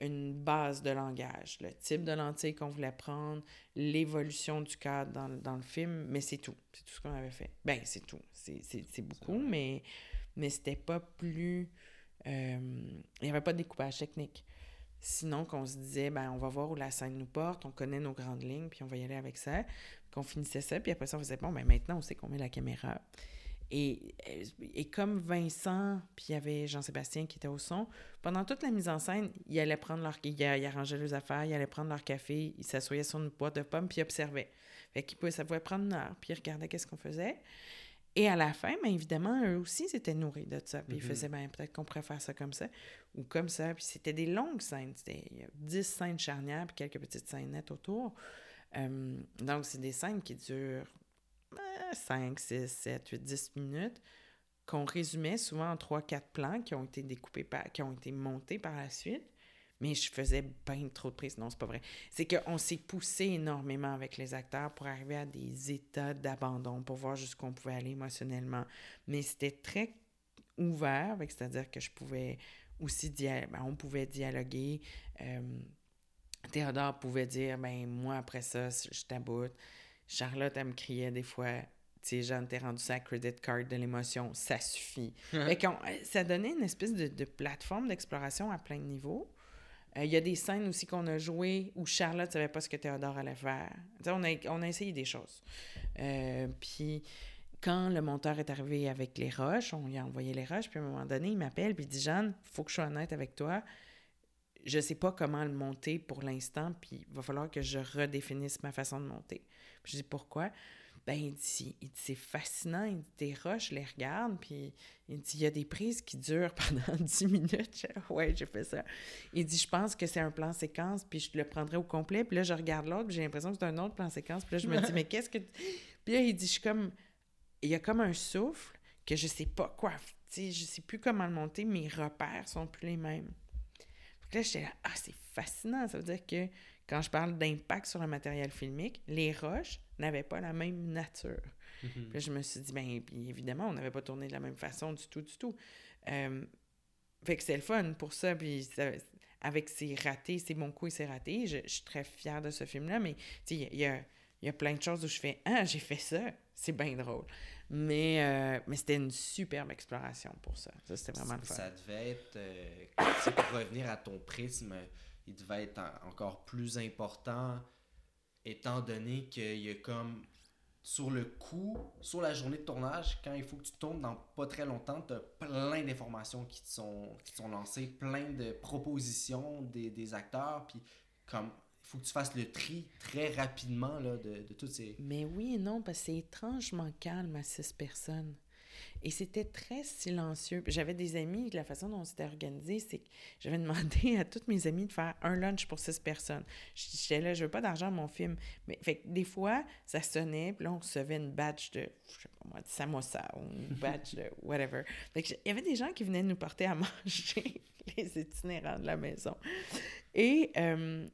Speaker 2: une base de langage, le type de lentille qu'on voulait prendre, l'évolution du cadre dans, dans, le film, mais c'est tout. C'est tout ce qu'on avait fait. Ben, c'est tout. C'est beaucoup, mais, mais c'était pas plus... Euh, il n'y avait pas de découpage technique. Sinon, qu'on se disait, ben, on va voir où la scène nous porte, on connaît nos grandes lignes, puis on va y aller avec ça. Qu'on finissait ça, puis après ça, on faisait, bon, ben, maintenant, on sait qu'on met la caméra. Et, et comme Vincent, puis il y avait Jean-Sébastien qui était au son, pendant toute la mise en scène, il allait prendre leur... Il, arrangeait leurs affaires, il allait prendre leur café, il s'assoyait sur une boîte de pommes, puis il observait. Fait qu'il pouvait, ça pouvait prendre une heure, puis il regardait qu'est-ce qu'on faisait. Et à la fin, bien évidemment, eux aussi s'étaient nourris de ça. Puis ils mm-hmm. faisaient, ben, peut-être qu'on pourrait faire ça comme ça ou comme ça. Puis c'était des longues scènes. C'était 10 scènes charnières, puis quelques petites scènes nettes autour. Euh, donc, c'est des scènes qui durent 5, 6, 7, 8, 10 minutes, qu'on résumait souvent en 3-4 plans qui ont été découpés, par, qui ont été montés par la suite. Mais je faisais bien trop de prises. Non, c'est pas vrai. C'est qu'on s'est poussé énormément avec les acteurs pour arriver à des états d'abandon, pour voir jusqu'où on pouvait aller émotionnellement. Mais c'était très ouvert, c'est-à-dire que je pouvais aussi ben, on pouvait dialoguer. Euh, Théodore pouvait dire, ben moi, après ça, je t'aboute. Charlotte, elle me criait des fois, tu sais, Jeanne, t'es rendu sa credit card de l'émotion, ça suffit. ça donnait une espèce de, de plateforme d'exploration à plein de niveaux. Euh, il y a des scènes aussi qu'on a jouées où Charlotte ne savait pas ce que Théodore allait faire. On a, on a essayé des choses. Euh, puis quand le monteur est arrivé avec les roches, on lui a envoyé les roches, puis à un moment donné, il m'appelle, puis il dit Jeanne, faut que je sois honnête avec toi je sais pas comment le monter pour l'instant, puis il va falloir que je redéfinisse ma façon de monter. Puis je dis pourquoi? Ben, il dit, c'est fascinant, il dit, tes roches, je les regarde, puis il dit, il y a des prises qui durent pendant 10 minutes. ouais, j'ai fait ça. Il dit, je pense que c'est un plan séquence, puis je le prendrai au complet, puis là, je regarde l'autre, puis j'ai l'impression que c'est un autre plan séquence, puis là, je me dis, mais qu'est-ce que. Puis là, il dit, je suis comme. Il y a comme un souffle que je sais pas quoi. Tu sais, je sais plus comment le monter, mes repères sont plus les mêmes. Là, j'étais là, ah, c'est fascinant. Ça veut dire que quand je parle d'impact sur le matériel filmique, les roches n'avaient pas la même nature. Mhm. Puis là, je me suis dit, bien, évidemment, on n'avait pas tourné de la même façon du tout, du tout. Euh, fait que c'est le fun pour ça. Puis avec ses ratés, ses bons coups et ses ratés, je, je, suis très fière de ce film-là. Mais il y a, y a plein de choses où je fais, ah, j'ai fait ça. C'est bien drôle. Mais, euh, mais c'était une superbe exploration pour ça. Ça, c'était vraiment le fun.
Speaker 1: Ça devait être, euh, pour revenir à ton prisme, il devait être encore plus important, étant donné qu'il y a comme, sur le coup, sur la journée de tournage, quand il faut que tu tournes dans pas très longtemps, tu as plein d'informations qui te sont, qui sont lancées, plein de propositions des, des acteurs, puis comme faut que tu fasses le tri très rapidement là, de, de toutes ces...
Speaker 2: Mais oui et non, parce que c'est étrangement calme à six personnes. Et c'était très silencieux. J'avais des amis, la façon dont c'était organisé, c'est que j'avais demandé à toutes mes amies de faire un lunch pour six personnes. J'étais là, je veux pas d'argent mon film. Mais fait des fois, ça sonnait, puis là, on recevait une badge de, je sais pas moi, de samosa ou une badge de whatever. Fait il y avait des gens qui venaient nous porter à manger, les itinérants de la maison. Et... Euh,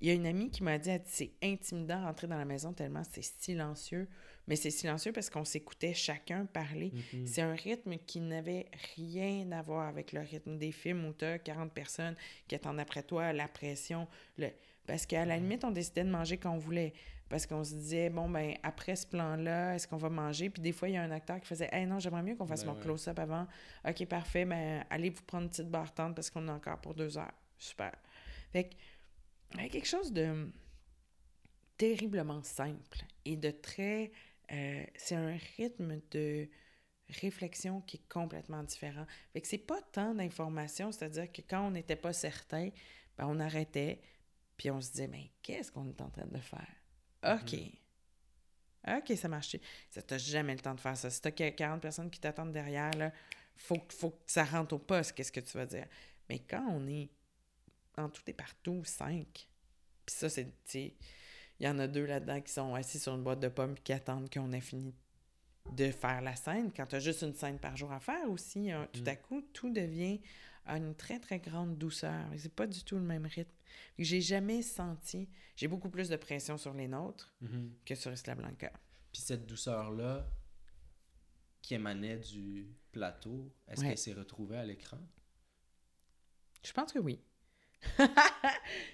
Speaker 2: il y a une amie qui m'a dit, c'est intimidant rentrer dans la maison tellement c'est silencieux. Mais c'est silencieux parce qu'on s'écoutait chacun parler. Mm-hmm. C'est un rythme qui n'avait rien à voir avec le rythme des films où tu as 40 personnes qui attendent après toi, la pression. Le... Parce qu'à la limite, on décidait de manger quand on voulait. parce qu'on se disait, bon, ben après ce plan-là, est-ce qu'on va manger? Puis des fois, il y a un acteur qui faisait, hey non, j'aimerais mieux qu'on fasse
Speaker 1: Ben
Speaker 2: mon
Speaker 1: ouais.
Speaker 2: close-up avant. OK, parfait, ben allez vous prendre une petite barre tente parce qu'on a encore pour deux heures. Super. Fait que, quelque chose de terriblement simple et de très. euh, c'est un rythme de réflexion qui est complètement différent. Fait que c'est pas tant d'informations, c'est-à-dire que quand on n'était pas certain, ben on arrêtait, puis on se disait, mais qu'est-ce qu'on est en train de faire? OK. OK, ça marche. Ça t'a jamais le temps de faire ça. Si t'as 40 personnes qui t'attendent derrière, là, faut, faut que ça rentre au poste, qu'est-ce que tu vas dire? Mais quand on est en tout et partout, cinq, puis ça, c'est, tu il y en a deux là-dedans qui sont assis sur une boîte de pommes qui attendent qu'on ait fini de faire la scène. Quand tu as juste une scène par jour à faire aussi, hein, tout à coup, tout devient à une très, très grande douceur. C'est pas du tout le même rythme. J'ai jamais senti... J'ai beaucoup plus de pression sur les nôtres que sur Isla Blanca.
Speaker 1: Puis cette douceur-là qui émanait du plateau, est-ce
Speaker 2: Ouais.
Speaker 1: qu'elle s'est retrouvée à l'écran?
Speaker 2: Je pense que oui.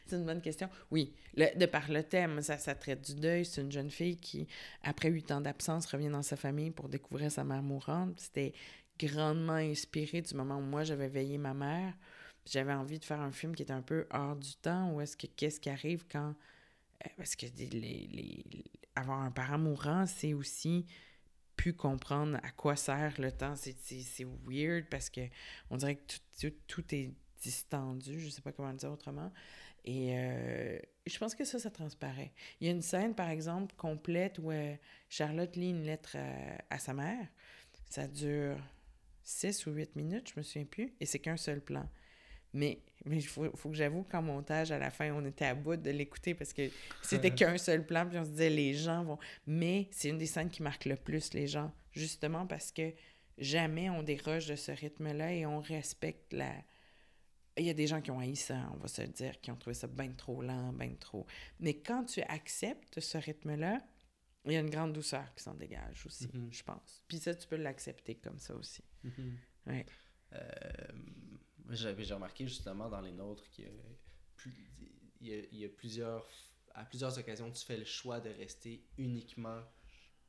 Speaker 2: c'est une bonne question. Oui, le- de par le thème, ça, traite du deuil. C'est une jeune fille qui, après huit ans d'absence, revient dans sa famille pour découvrir sa mère mourante. C'était grandement inspiré du moment où moi, j'avais veillé ma mère. J'avais envie de faire un film qui était un peu hors du temps, est-ce que qu'est-ce qui arrive quand... euh, Parce que les, les- avoir un parent mourant, c'est aussi pu comprendre à quoi sert le temps. C'est weird parce que on dirait que tout, tout, tout est distendu, je sais pas comment le dire autrement. Et euh, je pense que ça, ça transparaît. Il y a une scène, par exemple, complète où euh, Charlotte lit une lettre à, à sa mère. Ça dure 6 ou 8 minutes, je me souviens plus, et c'est qu'un seul plan. Mais mais il faut, faut que j'avoue qu'en montage, à la fin, on était à bout de l'écouter parce que c'était qu'un seul plan, puis on se disait, les gens vont... Mais c'est une des scènes qui marque le plus les gens, justement parce que jamais on déroge de ce rythme-là et on respecte la... Il y a des gens qui ont haï ça, on va se le dire, qui ont trouvé ça bien trop lent, bien trop... Mais quand tu acceptes ce rythme-là, il y a une grande douceur qui s'en dégage aussi,
Speaker 1: Mhm.
Speaker 2: je pense. Puis ça, tu peux l'accepter comme ça aussi. Ouais.
Speaker 1: Euh, J'avais j'ai remarqué justement dans les nôtres qu'il y a, y y plusieurs à plusieurs occasions tu fais le choix de rester uniquement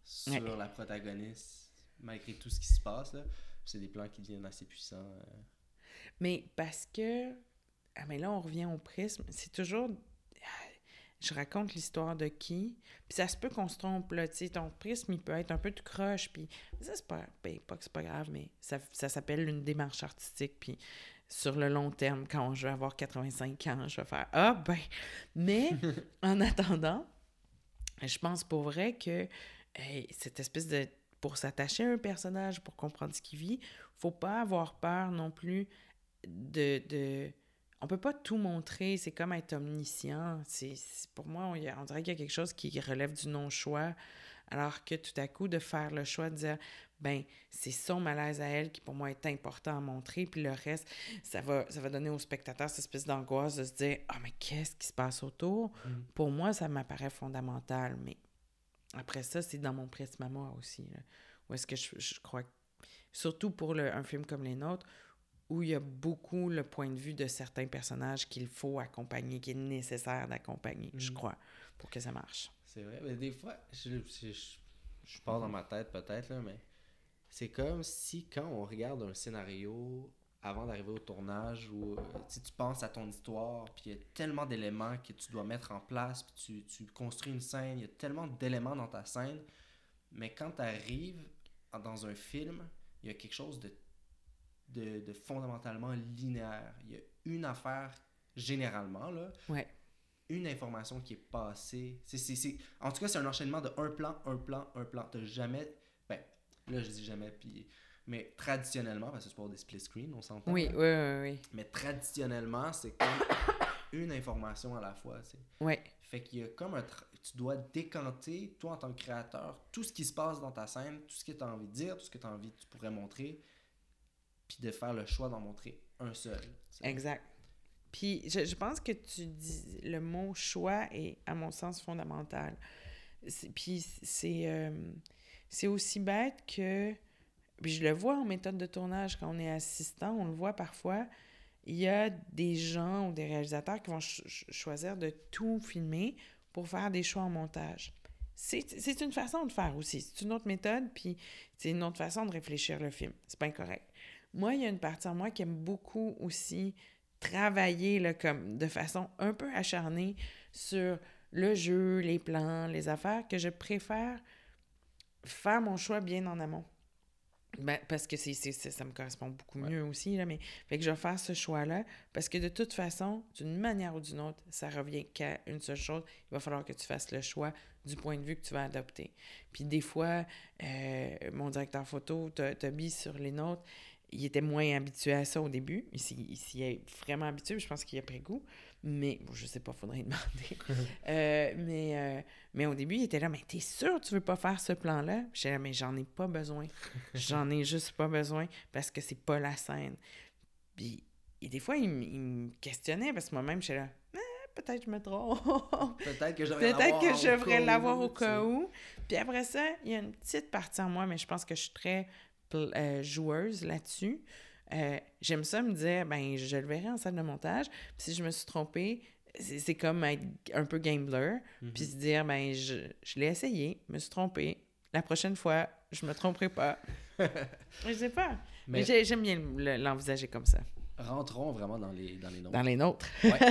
Speaker 1: sur
Speaker 2: Ouais.
Speaker 1: la protagoniste malgré tout ce qui se passe. C'est des plans qui deviennent assez puissants. euh.
Speaker 2: Mais parce que. Ah, mais là, on revient au prisme. C'est toujours. ah, Je raconte l'histoire de qui. Puis ça se peut qu'on se trompe, là. Tu sais, ton prisme, il peut être un peu de croche. Puis ça, c'est pas. Ben, pas que c'est pas grave, mais ça, ça s'appelle une démarche artistique. Puis sur le long terme, quand je vais avoir 85 ans, je vais faire Ah, ben. Mais en attendant, je pense pour vrai que hey, cette espèce de. Pour s'attacher à un personnage, pour comprendre ce qu'il vit, faut pas avoir peur non plus de, de... On peut pas tout montrer, c'est comme être omniscient. C'est, pour moi, on, y a- on dirait qu'il y a quelque chose qui relève du non-choix, alors que tout à coup, de faire le choix de dire, ben, c'est son malaise à elle qui, pour moi, est important à montrer, puis le reste, ça va, ça va donner au spectateur cette espèce d'angoisse de se dire, ah, mais qu'est-ce qui se passe autour? Pour moi, ça m'apparaît fondamental, mais après ça, c'est dans mon prisme à moi aussi, là, où est-ce que je, je crois, que- surtout pour le- un film comme les nôtres, où il y a beaucoup le point de vue de certains personnages qu'il faut accompagner, qu'il est nécessaire d'accompagner, je
Speaker 1: Mhm.
Speaker 2: crois, pour que ça marche.
Speaker 1: C'est vrai, mais des fois, je, je, je, je pars dans ma tête peut-être, mais c'est comme si quand on regarde un scénario avant d'arriver au tournage où euh, tu sais, tu penses à ton histoire, puis il y a tellement d'éléments que tu dois mettre en place, puis tu, tu construis une scène, il y a tellement d'éléments dans ta scène, mais quand tu arrives dans un film, il y a quelque chose de, de, de fondamentalement linéaire. Il y a une affaire, généralement, là,
Speaker 2: Ouais.
Speaker 1: une information qui est passée. C'est, c'est, c'est- En tout cas, c'est un enchaînement de un plan, un plan, un plan. T'as jamais. Ben, là, je dis jamais, puis. Mais traditionnellement, parce que c'est pour des split screen, on s'entend.
Speaker 2: Oui, oui, oui, oui.
Speaker 1: Mais traditionnellement, c'est comme une information à la fois. tu sais.
Speaker 2: Oui,
Speaker 1: Fait qu'il y a comme un. Tu dois décanter, toi en tant que créateur, tout ce qui se passe dans ta scène, tout ce que tu as envie de dire, tout ce que tu as envie, tu pourrais montrer, de faire le choix d'en montrer un seul.
Speaker 2: exact. Puis je, je pense que tu dis le mot choix est, à mon sens, fondamental. Puis c'est euh, c'est aussi bête que. Puis je le vois en méthode de tournage quand on est assistant, on le voit parfois. Il y a des gens ou des réalisateurs qui vont ch- ch- choisir de tout filmer pour faire des choix en montage. C'est une façon de faire aussi. C'est une autre méthode, puis c'est une autre façon de réfléchir le film. C'est pas incorrect. Moi, il y a une partie en moi qui aime beaucoup aussi travailler là, comme de façon un peu acharnée sur le jeu, les plans, les affaires, que je préfère faire mon choix bien en amont. Ben, parce que c'est, ça me correspond beaucoup
Speaker 1: Ouais.
Speaker 2: mieux aussi. Là, mais fait que je vais faire ce choix-là parce que de toute façon, d'une manière ou d'une autre, ça revient qu'à une seule chose. Il va falloir que tu fasses le choix du point de vue que tu vas adopter. Puis des fois, euh, mon directeur photo, To- Toby, sur les nôtres, il était moins habitué à ça au début. Il s'y, il s'y est vraiment habitué, je pense qu'il a pris goût. Mais bon, je sais pas, faudrait demander. Euh, mais, euh, mais au début, il était là, mais t'es sûr que tu veux pas faire ce plan-là? J'étais là, mais j'en ai pas besoin. J'en ai juste pas besoin parce que c'est pas la scène. Puis, et des fois, il, me questionnait parce que moi-même, j'étais là, Ah, peut-être je me trompe.
Speaker 1: Peut-être que j'aurais
Speaker 2: Peut-être que je devrais l'avoir au cas où. Puis après ça, il y a une petite partie en moi, mais je pense que je suis très euh, joueuse là-dessus. Euh, J'aime ça me dire, ben, je le verrai en salle de montage. Puis si je me suis trompée, c'est comme être un peu gambler.
Speaker 1: Mhm.
Speaker 2: Puis se dire, ben, je, je l'ai essayé, me suis trompée. La prochaine fois, je me tromperai pas. je sais pas. Mais,
Speaker 1: Mais
Speaker 2: j'ai- j'aime bien le- l'envisager comme ça.
Speaker 1: rentrons vraiment dans les, dans les noms.
Speaker 2: Dans les nôtres.
Speaker 1: Ouais.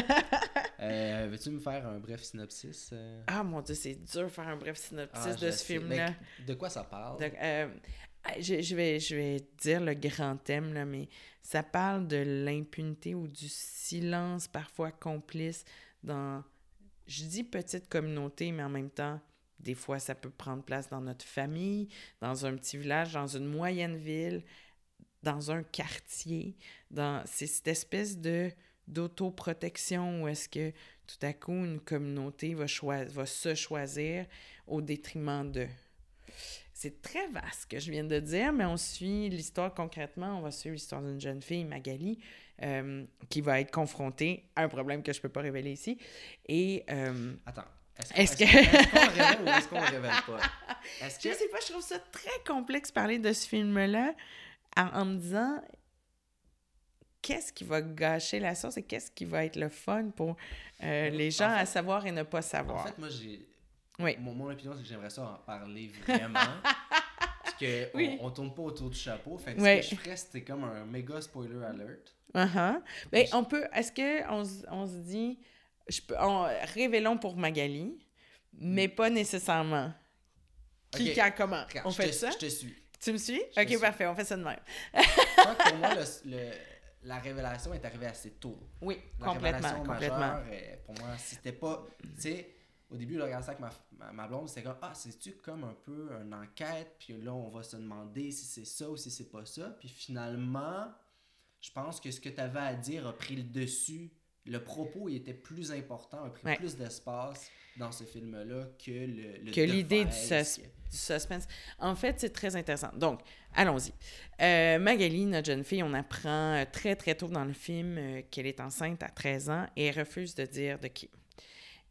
Speaker 1: Euh, Veux-tu me faire un bref synopsis? euh?
Speaker 2: Ah mon Dieu, c'est dur de faire un bref synopsis
Speaker 1: Ah,
Speaker 2: de ce film-là.
Speaker 1: De quoi ça parle?
Speaker 2: Euh, je, je vais, je vais dire le grand thème, là, mais ça parle de l'impunité ou du silence parfois complice dans, je dis petite communauté, mais en même temps, des fois, ça peut prendre place dans notre famille, dans un petit village, dans une moyenne ville, dans un quartier. Dans, c'est cette espèce de d'autoprotection où est-ce que tout à coup une communauté va, va se choisir au détriment d'eux. C'est très vaste ce que je viens de dire, mais on suit l'histoire concrètement. On va suivre l'histoire d'une jeune fille, Magali, euh, qui va être confrontée à un problème que je ne peux pas révéler ici. Et euh,
Speaker 1: Attends. Est-ce qu'on
Speaker 2: que-
Speaker 1: est-ce qu'on le révèle ou est-ce qu'on le révèle pas? Est-ce
Speaker 2: je
Speaker 1: que...
Speaker 2: sais pas, je trouve ça très complexe parler de ce film-là en, en me disant qu'est-ce qui va gâcher la sauce et qu'est-ce qui va être le fun pour euh, les gens
Speaker 1: En fait-
Speaker 2: à savoir et ne pas
Speaker 1: En
Speaker 2: savoir?
Speaker 1: fait, moi, j'ai...
Speaker 2: Oui.
Speaker 1: Mon, mon opinion, c'est que j'aimerais ça en parler vraiment. Parce que
Speaker 2: Oui.
Speaker 1: on, tourne pas autour du chapeau. Fait que
Speaker 2: Ouais.
Speaker 1: ce que je ferais, c'était comme un méga spoiler alert.
Speaker 2: Ben, on peut. Est-ce qu'on on se dit. Je peux, on- révélons pour Magali, mais pas nécessairement. Qui,
Speaker 1: Mm. Ok.
Speaker 2: quand, comment? On fait
Speaker 1: te,
Speaker 2: ça?
Speaker 1: Je te suis.
Speaker 2: Tu me suis?
Speaker 1: Je
Speaker 2: Ok,
Speaker 1: suis.
Speaker 2: parfait, on fait ça de même.
Speaker 1: Je crois que pour moi, le- le- la révélation est arrivée assez tôt.
Speaker 2: Oui,
Speaker 1: La
Speaker 2: complètement.
Speaker 1: révélation
Speaker 2: complètement.
Speaker 1: majeure, pour moi, c'était pas. Tu sais, au début, je regardais ça avec ma, ma, ma blonde, c'était comme Ah, c'est-tu comme un peu une enquête, puis là, on va se demander si c'est ça ou si c'est pas ça. Puis finalement, je pense que ce que tu avais à dire a pris le dessus. Le propos il était plus important, a pris
Speaker 2: Ouais.
Speaker 1: plus d'espace dans ce film-là que le. le
Speaker 2: Que l'idée du sus- du suspense. En fait, c'est très intéressant. Donc, allons-y. Euh, Magali, notre jeune fille, on apprend euh, très, très tôt dans le film euh, qu'elle est enceinte à 13 ans et elle refuse de dire de qui.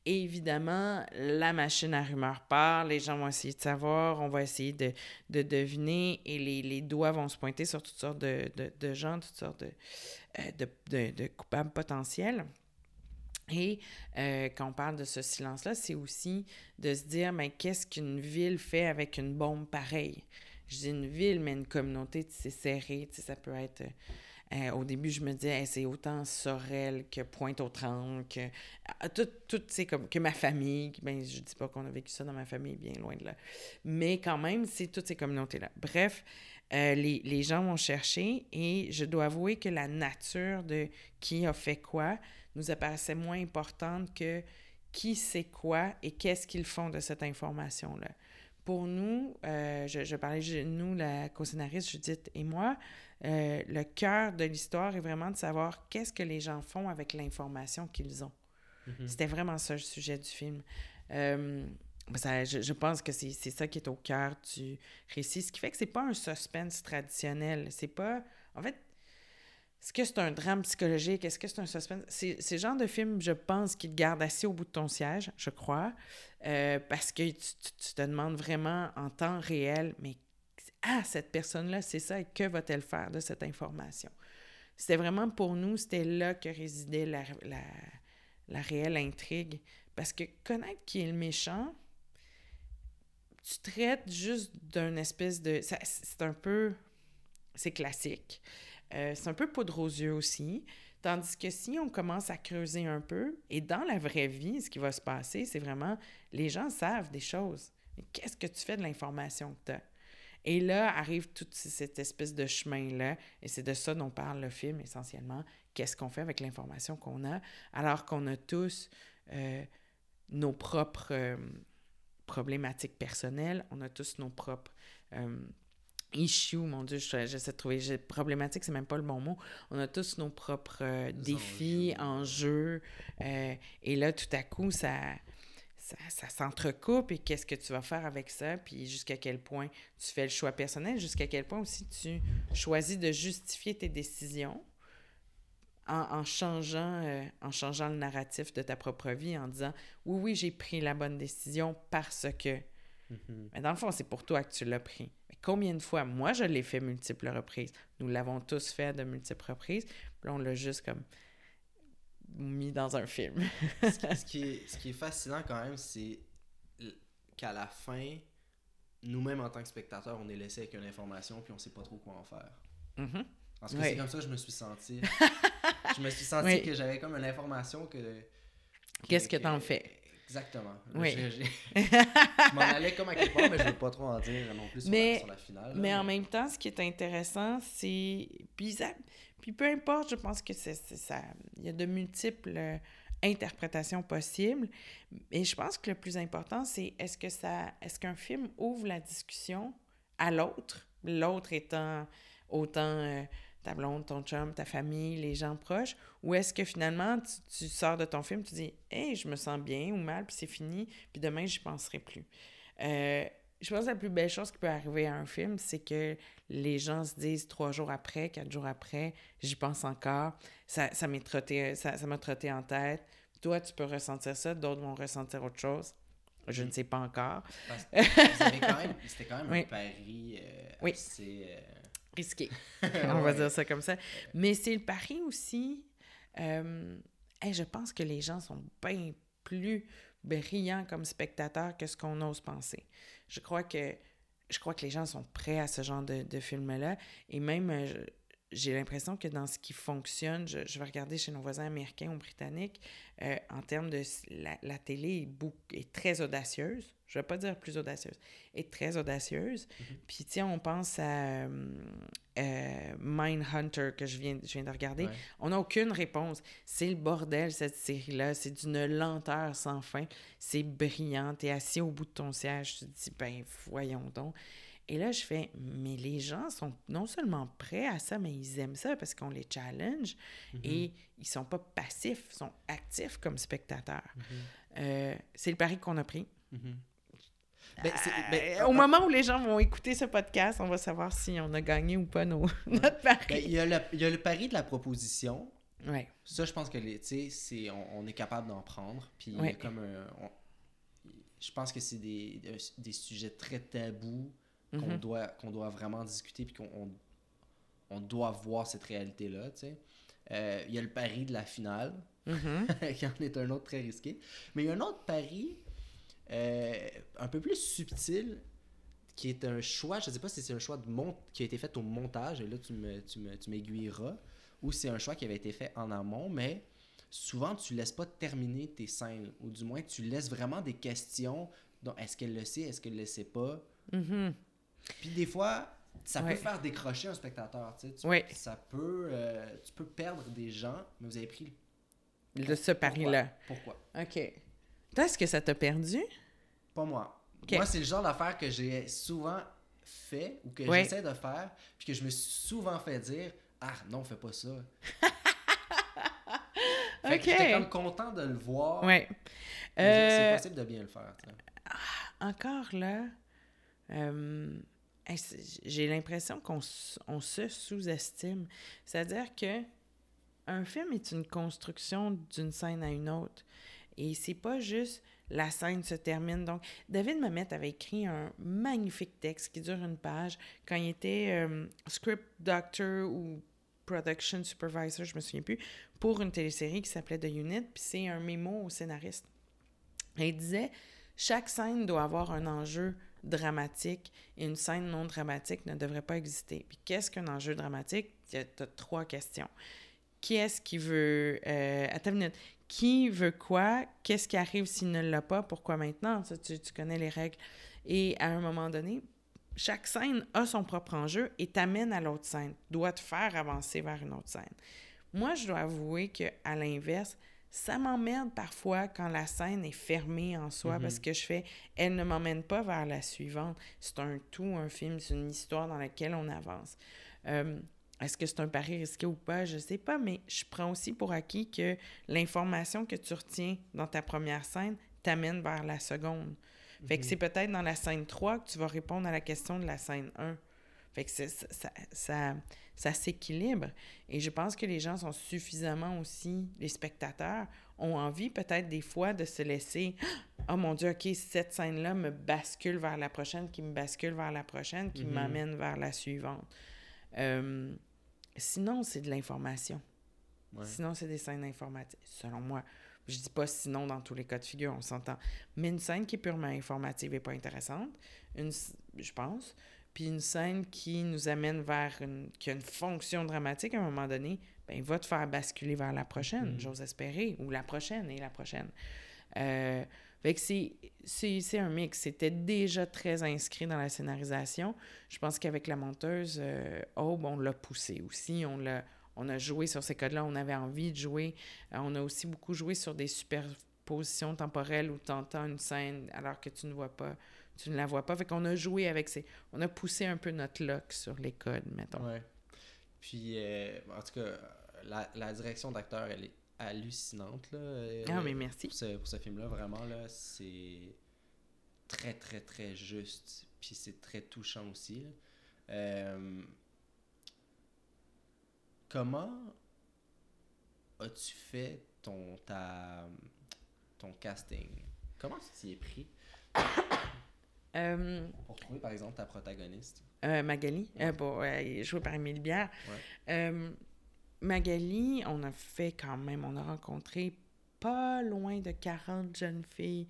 Speaker 2: Évidemment, la machine à rumeurs part, les gens vont essayer de savoir, on va essayer de, de deviner et les, doigts vont se pointer sur toutes sortes de, de, gens, toutes sortes de, euh, coupables potentiels. Et euh, quand on parle de ce silence-là, c'est aussi de se dire, mais qu'est-ce qu'une ville fait avec une bombe pareille? Je dis une ville, mais une communauté, tu sais, ça peut être... euh, au début, je me disais, c'est autant Sorel que Pointe-aux-Trembles, que ah, tout, tout que ma famille. Ben, je dis pas qu'on a vécu ça dans ma famille, bien loin de là. Mais quand même, c'est toutes ces communautés-là. Bref, euh, les, les gens vont chercher et je dois avouer que la nature de qui a fait quoi nous apparaissait moins importante que qui sait quoi et qu'est-ce qu'ils font de cette information-là. Pour nous, euh, je, je parlais, nous, la co-scénariste Judith et moi, euh, le cœur de l'histoire est vraiment de savoir qu'est-ce que les gens font avec l'information qu'ils ont.
Speaker 1: Mhm.
Speaker 2: C'était vraiment ça le sujet du film. Euh, ça, je, je pense que c'est ça qui est au cœur du récit, ce qui fait que c'est pas un suspense traditionnel. C'est pas. En fait, est-ce que c'est un drame psychologique? Est-ce que c'est un suspense? C'est c'est le genre de film, je pense, qui te garde assis au bout de ton siège, je crois, euh, parce que tu, tu- tu te demandes vraiment en temps réel, mais ah, cette personne-là, c'est ça, et que va-t-elle faire de cette information? C'était vraiment pour nous, c'était là que résidait la, réelle intrigue, Parce que connaître qui est le méchant, tu traites juste d'un espèce de... C'est un peu... C'est classique. Euh, c'est un peu poudre aux yeux aussi. Tandis que si on commence à creuser un peu, et dans la vraie vie, ce qui va se passer, c'est vraiment, les gens savent des choses. Mais qu'est-ce que tu fais de l'information que tu as? Et là arrive toute cette espèce de chemin-là, et c'est de ça dont parle le film essentiellement. Qu'est-ce qu'on fait avec l'information qu'on a, alors qu'on a tous euh, nos propres euh, problématiques personnelles, on a tous nos propres euh, issues, mon Dieu, je- j'essaie de trouver, problématique, c'est même pas le bon mot. On a tous nos propres défis, enjeux, et là, tout à coup, ça, ça, ça s'entrecoupe, et qu'est-ce que tu vas faire avec ça, puis jusqu'à quel point tu fais le choix personnel, jusqu'à quel point aussi tu choisis de justifier tes décisions en, en changeant, euh, en changeant le narratif de ta propre vie, en disant oui, oui, j'ai pris la bonne décision parce que. Mais dans le fond, c'est pour toi que tu l'as pris. Mais combien de fois? Moi, je l'ai fait multiples reprises. Nous l'avons tous fait de multiples reprises. Puis là, on l'a juste comme mis dans un film.
Speaker 1: ce, qui, ce qui est, ce qui est fascinant quand même, c'est qu'à la fin, nous-mêmes en tant que spectateurs, on est laissé avec une information puis on sait pas trop quoi en faire.
Speaker 2: Mhm.
Speaker 1: Parce que c'est comme ça que je me suis senti. je me suis senti
Speaker 2: Oui.
Speaker 1: que j'avais comme une information que.
Speaker 2: Qu'est-ce que t'en fais?
Speaker 1: Exactement.
Speaker 2: Oui.
Speaker 1: je m'en allais comme à quelque part, mais je veux pas trop en dire non plus sur,
Speaker 2: Mais-
Speaker 1: la, sur la finale. là,
Speaker 2: Mais en même temps, ce qui est intéressant, c'est. Puis, ça- Puis peu importe, je pense que c'est c'est ça. Il y a de multiples euh, interprétations possibles. Et je pense que le plus important, c'est est-ce que ça. Est-ce qu'un film ouvre la discussion à l'autre, l'autre étant autant euh, ta blonde, ton chum, ta famille, les gens proches, ou est-ce que finalement tu, tu sors de ton film, tu dis Hey, je me sens bien ou mal, puis c'est fini, puis demain, j'y penserai plus. Euh, je pense que la plus belle chose qui peut arriver à un film, c'est que les gens se disent trois jours après, quatre jours après, j'y pense encore, ça, ça m'est trotté, ça, ça m'a trotté en tête. Toi, tu peux ressentir ça, d'autres vont ressentir autre chose. Je ne sais pas encore.
Speaker 1: Quand même- C'était quand même
Speaker 2: Oui.
Speaker 1: un pari euh,
Speaker 2: Oui.
Speaker 1: assez. euh,
Speaker 2: Risqué. On va dire ça comme ça. Mais c'est le pari aussi. euh, hey, je pense que les gens sont bien plus brillants comme spectateurs que ce qu'on ose penser. Je crois que je crois que les gens sont prêts à ce genre de, de film-là. Et même, euh, j'ai l'impression que dans ce qui fonctionne, je, je vais regarder chez nos voisins américains ou britanniques, euh, en termes de... La, la télé est, beaucoup- est très audacieuse. Je ne vais pas dire plus audacieuse. Est très audacieuse. Puis, tiens, on pense à euh, euh, Mindhunter que je viens, je viens de regarder.
Speaker 1: Ouais.
Speaker 2: On n'a aucune réponse. C'est le bordel, cette série-là. C'est d'une lenteur sans fin. C'est brillant. T'es assis au bout de ton siège. Tu te dis, ben, voyons donc. Et là, je fais, mais les gens sont non seulement prêts à ça, mais ils aiment ça parce qu'on les challenge et ils sont pas passifs, ils sont actifs comme spectateurs. Euh, c'est le pari qu'on a pris.
Speaker 1: Mhm. Ben, c'est- ben,
Speaker 2: Euh, au moment où les gens vont écouter ce podcast, on va savoir si on a gagné ou pas nos, notre pari.
Speaker 1: ben, il y, a le- il y a le pari de la proposition.
Speaker 2: ouais.
Speaker 1: Ça, je pense que c'est, on, on est capable d'en prendre. Puis,
Speaker 2: Ouais.
Speaker 1: comme un- on- je pense que c'est des, des sujets très tabous qu'on
Speaker 2: Mhm.
Speaker 1: doit, qu'on doit vraiment discuter. Puis qu'on on, doit voir cette réalité-là. Euh, il y a le pari de la finale,
Speaker 2: Mhm.
Speaker 1: qui en est un autre très risqué. Mais il y a un autre pari euh, un peu plus subtil qui est un choix, je ne sais pas si c'est un choix de mont qui a été fait au montage, et là tu me, tu me- tu m'aiguilleras, ou c'est un choix qui avait été fait en amont, mais souvent tu laisses pas terminer tes scènes, ou du moins tu laisses vraiment des questions, dont est-ce qu'elle le sait, est-ce qu'elle le sait pas,
Speaker 2: Mhm.
Speaker 1: Puis des fois ça
Speaker 2: Ouais.
Speaker 1: peut faire décrocher un spectateur, tu sais, tu-
Speaker 2: Ouais.
Speaker 1: ça peut, euh, tu peux perdre des gens, mais vous avez pris le
Speaker 2: De ce pari-là.
Speaker 1: Pourquoi?
Speaker 2: OK. Toi, est-ce que ça t'a perdu?
Speaker 1: Pas moi.
Speaker 2: Ok.
Speaker 1: Moi, c'est le genre d'affaire que j'ai souvent fait ou que
Speaker 2: Ouais.
Speaker 1: j'essaie de faire, puis que je me suis souvent fait dire Ah non, fais pas ça. fait que
Speaker 2: Ok.
Speaker 1: j'étais comme content de le voir.
Speaker 2: Ouais.
Speaker 1: mais
Speaker 2: Euh,
Speaker 1: C'est possible de bien le faire. sais.
Speaker 2: encore là, euh, c'est- j'ai l'impression qu'on se sous-estime. C'est-à-dire que un film est une construction d'une scène à une autre. Et c'est pas juste la scène se termine. Donc, David Mamet avait écrit un magnifique texte qui dure une page quand il était euh, script doctor ou production supervisor, je me souviens plus, pour une télésérie qui s'appelait The Unit. Puis c'est un mémo au scénariste. Il disait chaque scène doit avoir un enjeu dramatique et une scène non dramatique ne devrait pas exister. Puis qu'est-ce qu'un enjeu dramatique? Tu as trois questions. Qui est-ce qui veut... Euh, attends. Qui veut quoi? Qu'est-ce qui arrive s'il ne l'a pas? Pourquoi maintenant? Tu connais les règles. Et à un moment donné, chaque scène a son propre enjeu et t'amène à l'autre scène, doit te faire avancer vers une autre scène. Moi, je dois avouer que à l'inverse, ça m'emmerde parfois quand la scène est fermée en soi parce mhm. que je fais, elle ne m'emmène pas vers la suivante. C'est un tout, un film, c'est une histoire dans laquelle on avance. Euh, est-ce que c'est un pari risqué ou pas? Je sais pas, mais je prends aussi pour acquis que l'information que tu retiens dans ta première scène t'amène vers la seconde. Fait que mhm. c'est peut-être dans la scène 3 que tu vas répondre à la question de la scène 1. Fait que ça, ça, ça, s'équilibre. Et je pense que les gens sont suffisamment aussi, les spectateurs, ont envie peut-être des fois de se laisser Oh mon Dieu, OK, cette scène-là me bascule vers la prochaine, qui me bascule vers la prochaine, qui mhm. m'amène vers la suivante. Euh, sinon, c'est de l'information. Sinon, c'est des scènes informatiques, selon moi. Je dis pas sinon dans tous les cas de figure, on s'entend. Mais une scène qui est purement informative et pas intéressante, une, je pense. Puis une scène qui nous amène vers une. qui a une fonction dramatique à un moment donné, ben, va te faire basculer vers la prochaine, mm. j'ose espérer, ou la prochaine et la prochaine. Euh, fait que c'est un mix. C'était déjà très inscrit dans la scénarisation. Je pense qu'avec la monteuse, euh, Aube, on l'a poussé aussi. On l'a on a joué sur ces codes-là, on avait envie de jouer. Euh, on a aussi beaucoup joué sur des superpositions temporelles où tu entends une scène alors que tu ne vois pas, tu ne la vois pas. Fait qu'on a joué avec ces... On a poussé un peu notre lock sur les codes, mettons.
Speaker 1: Ouais. Puis, euh, en tout cas, la, direction d'acteur, elle est hallucinante, là.
Speaker 2: Ah, mais merci.
Speaker 1: Pour ce, pour ce film-là, vraiment, là, c'est très, très, très juste. Puis c'est très touchant aussi, Euh, Comment as-tu fait ton, ta, ton casting? Comment tu t'y es pris?
Speaker 2: Euh,
Speaker 1: Pour trouver, par exemple, ta protagoniste.
Speaker 2: Euh, Magali, euh, bon, jouée par Émilie Bière. Magali, on a fait quand même, on a rencontré pas loin de 40 jeunes filles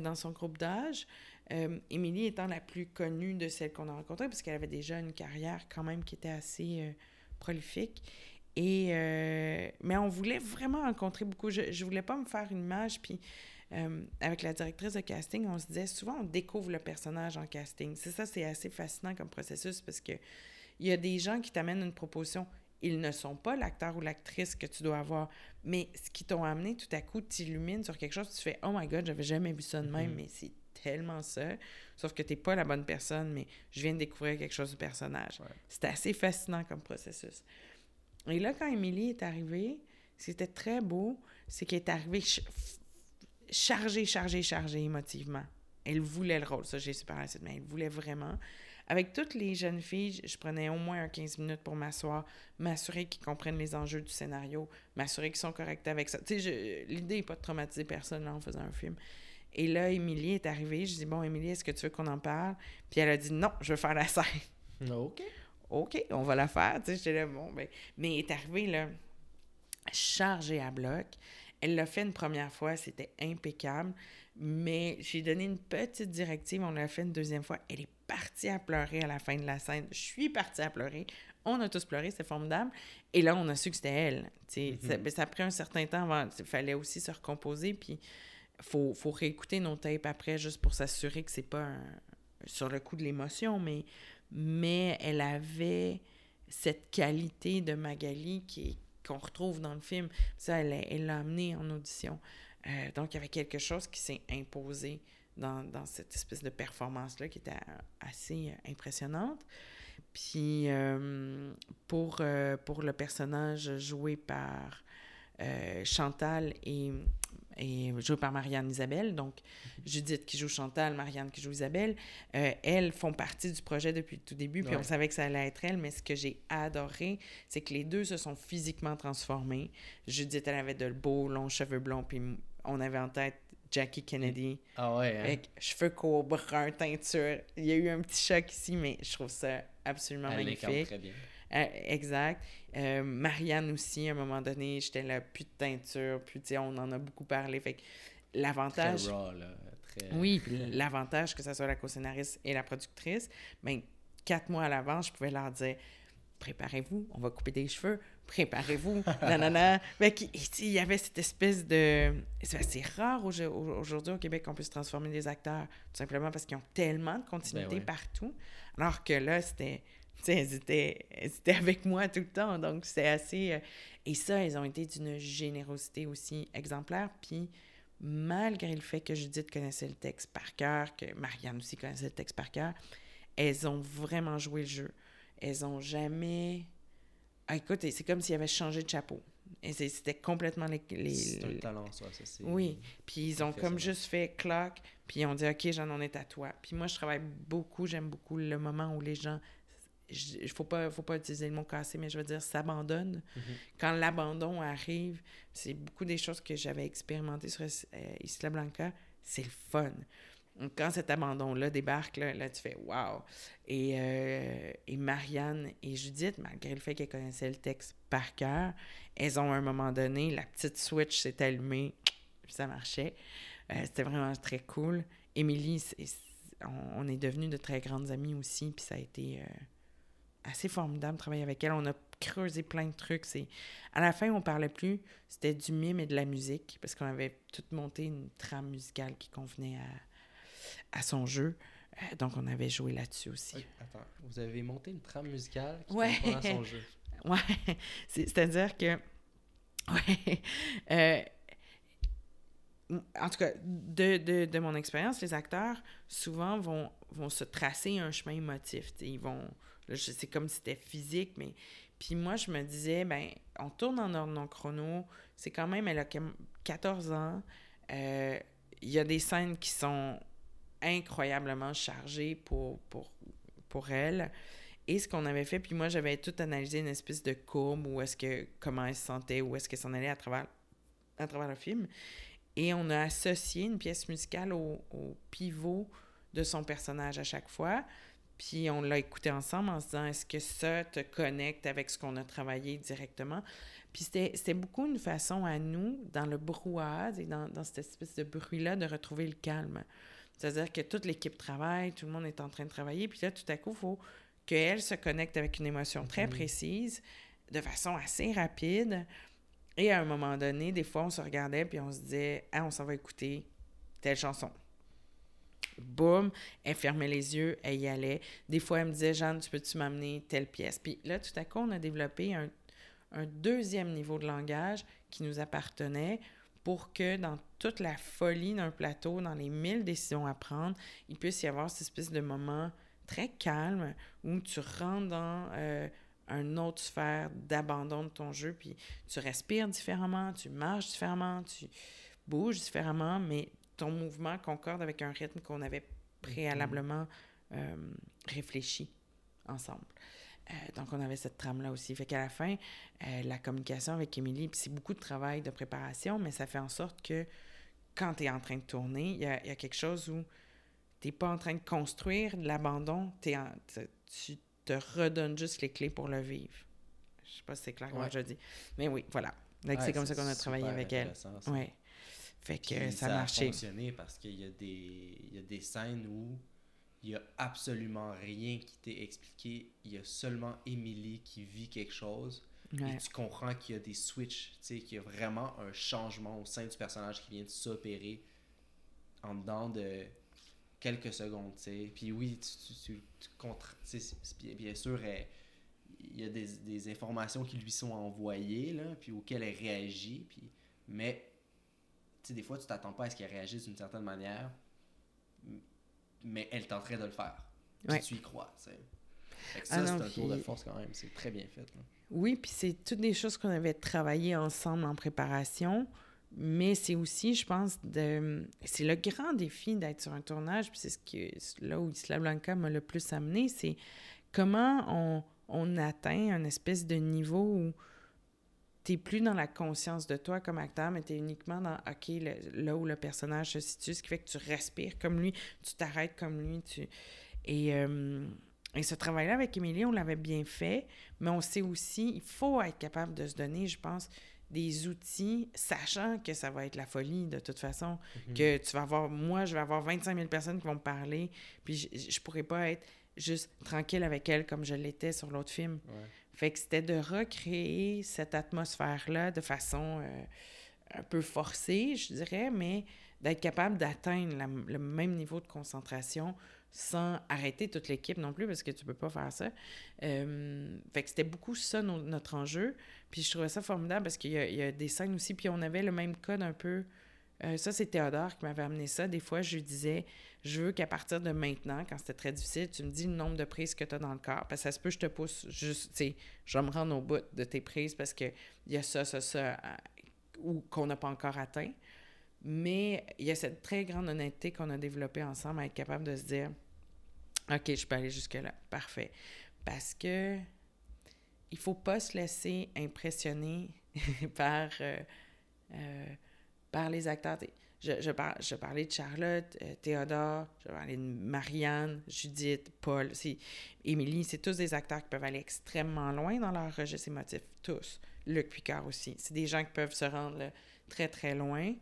Speaker 2: dans son groupe d'âge. Émilie étant la plus connue de celles qu'on a rencontrées, parce qu'elle avait déjà une carrière quand même qui était assez prolifique. Et, euh, mais on voulait vraiment rencontrer beaucoup. Je ne voulais pas me faire une image. Puis euh, avec la directrice de casting, on se disait souvent on découvre le personnage en casting. C'est ça, c'est assez fascinant comme processus parce que il y a des gens qui t'amènent une proposition. Ils ne sont pas l'acteur ou l'actrice que tu dois avoir, mais ce qui t'ont amené, tout à coup, t'illumine sur quelque chose, tu fais Oh my god, j'avais jamais vu ça de même, mm-hmm. mais c'est tellement ça. Sauf que tu n'es pas la bonne personne, mais je viens de découvrir quelque chose du personnage. C'était assez fascinant comme processus. Et là, quand Émilie est arrivée, c'était très beau, c'est qu'elle est arrivée chargée, chargée, chargée émotivement. Elle voulait le rôle, ça j'ai super mais elle voulait vraiment. Avec toutes les jeunes filles, je prenais au moins un 15 minutes pour m'asseoir, m'assurer qu'ils comprennent les enjeux du scénario, m'assurer qu'ils sont corrects avec ça. Tu sais, l'idée n'est pas de traumatiser personne en faisant un film. Et là, Émilie est arrivée. Je dis Bon, Émilie, est-ce que tu veux qu'on en parle Puis elle a dit Non, je veux faire la scène.
Speaker 1: OK.
Speaker 2: OK, on va la faire. Tu sais, j'étais là, bon, ben. Mais elle est arrivée, là, chargée à bloc. Elle l'a fait une première fois, c'était impeccable. Mais j'ai donné une petite directive, on l'a fait une deuxième fois. Elle est partie à pleurer à la fin de la scène. Je suis partie à pleurer. On a tous pleuré, c'est formidable. Et là, on a su que c'était elle. Mm-hmm. ça, a pris un certain temps avant. Il fallait aussi se recomposer. Puis faut, faut réécouter nos tapes après juste pour s'assurer que c'est pas sur le coup de l'émotion, mais, mais elle avait cette qualité de Magali qui qu'on retrouve dans le film. Ça, elle l'a amené en audition. Euh, donc, il y avait quelque chose qui s'est imposé dans, cette espèce de performance-là qui était assez impressionnante. Puis, euh, pour, euh, pour le personnage joué par Chantal et et joué par Marianne Isabelle. Donc, Judith qui joue Chantal, Marianne qui joue Isabelle. Euh, elles font partie du projet depuis le tout début, puis on savait que ça allait être elle, mais ce que j'ai adoré, c'est que les deux se sont physiquement transformés. Judith, elle avait de beaux, longs cheveux blonds, puis on avait en tête Jackie Kennedy.
Speaker 1: Ah ouais. Hein?
Speaker 2: Avec cheveux courts, brun, teinture. Il y a eu un petit choc ici, mais je trouve ça absolument elle magnifique. très bien. Euh, exact. Euh, Marianne aussi, à un moment donné, j'étais là, plus de teinture, puis on en a beaucoup parlé. Fait l'avantage...
Speaker 1: Très raw, là. Très...
Speaker 2: Oui, l'avantage que ce soit la co-scénariste et la productrice, ben, quatre mois à l'avance, je pouvais leur dire préparez-vous, on va couper des cheveux, préparez-vous, nanana. Fait il y avait cette espèce de. C'est rare aujourd'hui au Québec qu'on puisse transformer des acteurs, tout simplement parce qu'ils ont tellement de continuité
Speaker 1: Ben ouais.
Speaker 2: partout. Alors que là, c'était. Elles étaient, elles étaient avec moi tout le temps, donc c'est assez. euh, Et ça, elles ont été d'une générosité aussi exemplaire. Puis, malgré le fait que Judith connaissait le texte par cœur, que Marianne aussi connaissait le texte par cœur, elles ont vraiment joué le jeu. Elles ont jamais. Ah, écoute, c'est comme s'ils avaient changé de chapeau. Et c'était complètement les. les-
Speaker 1: C'est un talent, ça. ça c'est...
Speaker 2: Oui. Puis ils ont comme juste fait clac, puis ils ont dit OK, j'en en est à toi. Puis moi, je travaille beaucoup, j'aime beaucoup le moment où les gens. Il faut pas, faut pas utiliser le mot casser, mais je veux dire s'abandonnent.
Speaker 1: Mhm.
Speaker 2: Quand l'abandon arrive, c'est beaucoup des choses que j'avais expérimentées sur euh, Isla Blanca. C'est le fun. Donc, quand cet abandon-là débarque, là, là, tu fais wow. Et, euh, et Marianne et Judith, malgré le fait qu'elles connaissaient le texte par cœur, elles ont à un moment donné, la petite switch s'est allumée, puis ça marchait. Euh, C'était vraiment très cool. Émilie, on, on est devenus de très grandes amies aussi, puis ça a été assez formidable de travailler avec elle. On a creusé plein de trucs. C'est... À la fin, on parlait plus, c'était du mime et de la musique, parce qu'on avait tout monté une trame musicale qui convenait à, à son jeu. Euh, donc, on avait joué là-dessus aussi.
Speaker 1: Attends, vous avez monté une trame musicale qui
Speaker 2: Ouais.
Speaker 1: correspond à son jeu.
Speaker 2: Ouais, c'est- c'est-à-dire que. Ouais. euh, en tout cas, de, de, de mon expérience, les acteurs, souvent, vont, vont se tracer un chemin émotif. Ils vont. C'est comme si c'était physique, mais. Puis moi, je me disais, ben, on tourne en ordre non chrono. C'est quand même, elle a comme 14 ans. Euh, Il y a des scènes qui sont incroyablement chargées pour, pour, pour elle. Et ce qu'on avait fait, puis moi, j'avais tout analysé une espèce de courbe, où est-ce que, comment elle se sentait, où est-ce qu'elle s'en allait à travers, à travers le film. Et on a associé une pièce musicale au pivot de son personnage à chaque fois. Puis on l'a écouté ensemble en se disant, est-ce que ça te connecte avec ce qu'on a travaillé directement? Puis c'était beaucoup une façon à nous, dans le brouhaha, et dans, dans cette espèce de bruit-là, de retrouver le calme. C'est-à-dire que toute l'équipe travaille, tout le monde est en train de travailler, puis là, tout à coup, il faut qu'elle se connecte avec une émotion très précise, de façon assez rapide. Et à un moment donné, des fois, on se regardait, puis on se disait, ah, on s'en va écouter telle chanson. Boum, elle fermait les yeux, elle y allait. Des fois, elle me disait, Jeanne, tu peux-tu m'amener telle pièce? Puis là, tout à coup, on a développé un, un deuxième niveau de langage qui nous appartenait pour que dans toute la folie d'un plateau, dans les mille décisions à prendre, il puisse y avoir cette espèce de moment très calme où tu rentres dans euh, une autre sphère d'abandon de ton jeu, puis tu respires différemment, tu marches différemment, tu bouges différemment, mais ton mouvement concorde avec un rythme qu'on avait préalablement euh, réfléchi ensemble. Euh, donc, on avait cette trame-là aussi. Fait qu'à la fin, euh, la communication avec Émilie, puis c'est beaucoup de travail de préparation, mais ça fait en sorte que quand tu es en train de tourner, il y a, il y a quelque chose où tu n'es pas en train de construire l'abandon, tu te redonnes juste les clés pour le vivre. Je sais pas si c'est clair comment
Speaker 1: Ouais.
Speaker 2: je dis. Mais oui, voilà.
Speaker 1: Ouais,
Speaker 2: c'est comme ça qu'on a travaillé avec elle. Ouais. Fait que
Speaker 1: Puis
Speaker 2: ça,
Speaker 1: a
Speaker 2: a marché.
Speaker 1: fonctionné parce qu'il y, a des- il y a des scènes où il y a absolument rien qui t'est expliqué. Il y a seulement Emily qui vit quelque chose.
Speaker 2: Ouais.
Speaker 1: Et tu comprends qu'il y a des switches, tu sais, qu'il y a vraiment un changement au sein du personnage qui vient de s'opérer en dedans de quelques secondes, tu sais. Puis oui, tu, tu, tu, bien, sûr, elle- il y a des, des informations qui lui sont envoyées, là, puis auxquelles elle réagit, puis, mais, sais, des fois, tu t'attends pas à ce qu'elle réagisse d'une certaine manière, mais elle tenterait de le faire.
Speaker 2: Ouais.
Speaker 1: tu y crois, tu sais. Fait que
Speaker 2: Ah
Speaker 1: ça, c'est un tour de force quand même, c'est très bien fait, là.
Speaker 2: Oui, puis c'est toutes des choses qu'on avait travaillées ensemble en préparation, mais c'est aussi, je pense, de... c'est le grand défi d'être sur un tournage, puis c'est ce que là où Isla Blanca m'a le plus amené, c'est comment on, on atteint un espèce de niveau où t'es plus dans la conscience de toi comme acteur, mais t'es uniquement dans, OK, le- là où le personnage se situe, ce qui fait que tu respires comme lui, tu t'arrêtes comme lui, tu... Et, euh, et ce travail-là avec Émilie, on l'avait bien fait, mais on sait aussi, il faut être capable de se donner, je pense, des outils, sachant que ça va être la folie de toute façon,
Speaker 1: Mhm.
Speaker 2: que tu vas avoir, moi, je vais avoir 25 000 personnes qui vont me parler, puis je, je pourrais pas être juste tranquille avec elles comme je l'étais sur l'autre film.
Speaker 1: Ouais.
Speaker 2: Fait que c'était de recréer cette atmosphère-là de façon euh, un peu forcée, je dirais, mais d'être capable d'atteindre le même niveau de concentration sans arrêter toute l'équipe non plus, parce que tu peux pas faire ça. Euh, fait que c'était beaucoup ça no- notre enjeu. Puis je trouvais ça formidable parce qu'il y, y a des scènes aussi, puis on avait le même code un peu. Euh, ça, c'est Théodore qui m'avait amené ça. Des fois, je lui disais, je veux qu'à partir de maintenant, quand c'était très difficile, tu me dis le nombre de prises que tu as dans le corps. Parce que ça se peut, je te pousse juste, tu sais, je vais me rendre au bout de tes prises parce qu'il y a ça, ça, ça, ou qu'on n'a pas encore atteint. Mais il y a cette très grande honnêteté qu'on a développée ensemble à être capable de se dire, OK, je peux aller jusque-là. Parfait. Parce que il faut pas se laisser impressionner par, euh, euh, par les acteurs. Je, je, par- je parlais de Charlotte, euh, Théodore, je parlais de Marianne, Judith, Paul, Émilie. C'est tous des acteurs qui peuvent aller extrêmement loin dans leur registre émotif. Tous. Luc Picard aussi. C'est des gens qui peuvent se rendre très, très loin.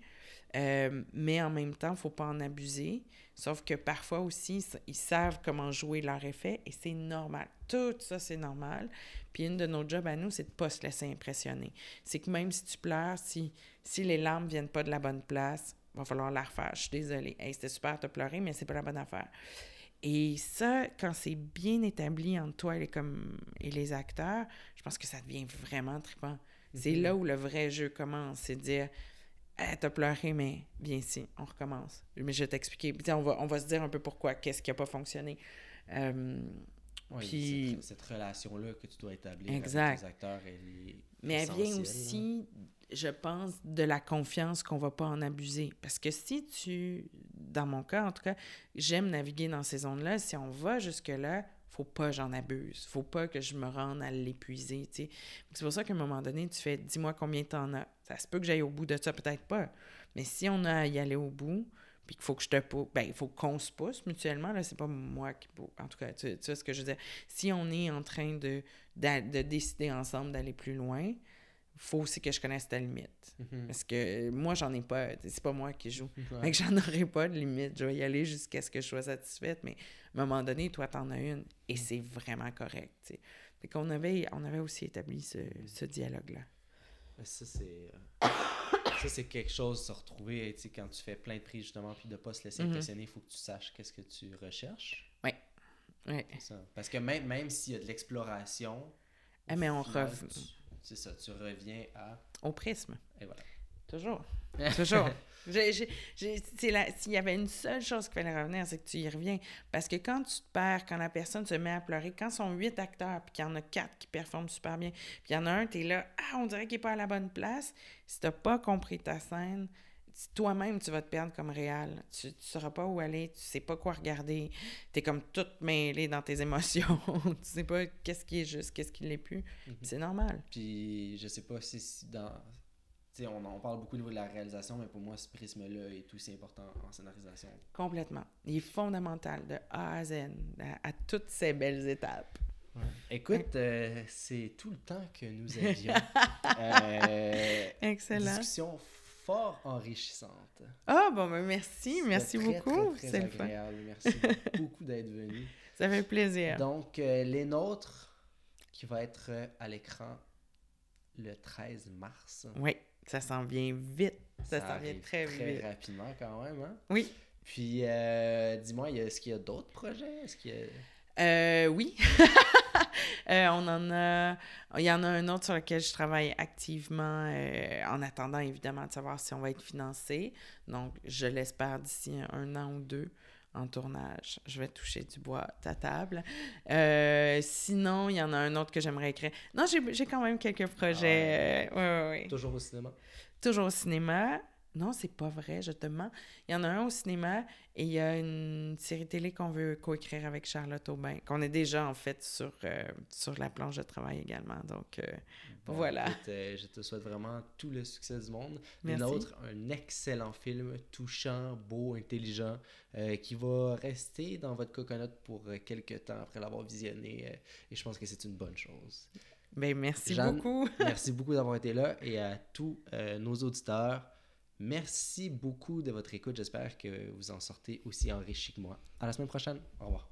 Speaker 2: Euh, mais en même temps, il ne faut pas en abuser. Sauf que parfois aussi, ils savent comment jouer leur effet et c'est normal. Tout ça, c'est normal. Puis une de nos jobs à nous, c'est de ne pas se laisser impressionner. C'est que même si tu pleures, si, si les larmes ne viennent pas de la bonne place, va falloir la refaire. Je suis désolée. Hey, c'était super, de pleurer, mais c'est pas la bonne affaire. Et ça, quand c'est bien établi entre toi et les, comme, et les acteurs, je pense que ça devient vraiment trippant. C'est
Speaker 1: Mhm.
Speaker 2: là où le vrai jeu commence. C'est de dire Hey, t'as pleuré, mais viens ici, on recommence. Mais je vais t'expliquer. On va, on va se dire un peu pourquoi, qu'est-ce qui n'a pas fonctionné. Euh,
Speaker 1: Ouais,
Speaker 2: Puis-
Speaker 1: cette, cette relation-là que tu dois établir
Speaker 2: Exact.
Speaker 1: avec les acteurs, elle est
Speaker 2: mais elle vient aussi, je pense, de la confiance qu'on va pas en abuser. Parce que si tu, dans mon cas en tout cas, j'aime naviguer dans ces zones-là, si on va jusque-là, faut pas que j'en abuse. Faut pas que je me rende à l'épuiser. C'est pour ça qu'à un moment donné, tu fais, dis-moi combien t'en as. Ça se peut que j'aille au bout de ça, peut-être pas. Mais si on a à y aller au bout, puis qu'il faut que je te pousse, ben, il faut qu'on se pousse mutuellement, là, c'est pas moi qui En tout cas, tu, tu vois ce que je veux dire. Si on est en train de, de décider ensemble d'aller plus loin, faut aussi que je connaisse ta limite.
Speaker 1: Mhm.
Speaker 2: Parce que moi, j'en ai pas. C'est pas moi qui joue.
Speaker 1: Ouais.
Speaker 2: Que j'en aurai pas de limite. Je vais y aller jusqu'à ce que je sois satisfaite. Mais à un moment donné, toi, t'en as une. Et c'est vraiment correct. tu sais. Fait qu'on avait, on avait aussi établi ce, ce dialogue-là.
Speaker 1: Mais Ça, c'est. Ça, c'est quelque chose de se retrouver, quand tu fais plein de prises, justement, puis de pas se laisser
Speaker 2: Mhm.
Speaker 1: impressionner, il faut que tu saches qu'est-ce que tu recherches.
Speaker 2: Ouais.
Speaker 1: Ça. Parce que même, même s'il y a de l'exploration,
Speaker 2: Ah, mais on
Speaker 1: final,
Speaker 2: rev-
Speaker 1: tu- C'est ça, tu reviens à.
Speaker 2: Au prisme.
Speaker 1: Et voilà.
Speaker 2: Toujours. Toujours. S'il y avait une seule chose qu'il fallait revenir, c'est que tu y reviens. Parce que quand tu te perds, quand la personne se met à pleurer, quand sont huit acteurs, puis qu'il y en a quatre qui performent super bien, puis il y en a un, tu es là, ah, on dirait qu'il n'est pas à la bonne place. Si tu n'as pas compris ta scène, toi-même, tu vas te perdre comme réel. Tu ne sauras pas où aller, tu sais pas quoi regarder. Tu es comme toute mêlée dans tes émotions. tu sais pas qu'est-ce qui est juste, qu'est-ce qui l'est plus.
Speaker 1: Mhm.
Speaker 2: C'est normal.
Speaker 1: Puis je sais pas si, si dans. Tu sais, on en parle beaucoup au niveau de la réalisation, mais pour moi, ce prisme-là est aussi important en scénarisation.
Speaker 2: Complètement. Il est fondamental de A à Z, à, à toutes ces belles étapes.
Speaker 1: Écoute, euh, c'est tout le temps que nous avions. Euh,
Speaker 2: Excellent.
Speaker 1: discussion fort enrichissante.
Speaker 2: Ah, bon, ben merci. Merci
Speaker 1: très,
Speaker 2: beaucoup.
Speaker 1: très, très
Speaker 2: C'est le fun.
Speaker 1: Merci beaucoup d'être venu.
Speaker 2: Ça fait plaisir.
Speaker 1: Donc, euh, les nôtres, qui va être euh, à l'écran le 13 mars.
Speaker 2: Oui, ça s'en vient vite. Ça, s'en vient très,
Speaker 1: très
Speaker 2: vite.
Speaker 1: rapidement quand même. Hein?
Speaker 2: Oui.
Speaker 1: Puis, euh, dis-moi, est-ce qu'il y a d'autres projets? Est-ce qu'il y a...
Speaker 2: Euh, oui. Euh, on en a. Il y en a un autre sur lequel je travaille activement euh, en attendant, évidemment, de savoir si on va être financé. Donc, je l'espère d'ici un an ou deux en tournage. Je vais toucher du bois ta table. Euh, sinon, il y en a un autre que j'aimerais écrire. Non, j'ai quand même quelques projets. euh, ouais, ouais, ouais.
Speaker 1: Toujours au cinéma?
Speaker 2: Toujours au cinéma. Non, c'est pas vrai, je te mens. Il y en a un au cinéma et il y a une série télé qu'on veut coécrire avec Charlotte Aubin, qu'on est déjà en fait sur, euh, sur la planche de travail également. Donc, euh,
Speaker 1: Bon,
Speaker 2: Voilà.
Speaker 1: écoute, euh, je te souhaite vraiment tout le succès du monde.
Speaker 2: Merci.
Speaker 1: nôtres, un excellent film, touchant, beau, intelligent, qui va rester dans votre coconut pour quelques temps après l'avoir visionné. et je pense que c'est une bonne chose.
Speaker 2: Ben, merci
Speaker 1: Jeanne,
Speaker 2: beaucoup.
Speaker 1: merci beaucoup d'avoir été là et à tous nos auditeurs. Merci beaucoup de votre écoute. J'espère que vous en sortez aussi enrichi que moi. À la semaine prochaine. Au revoir.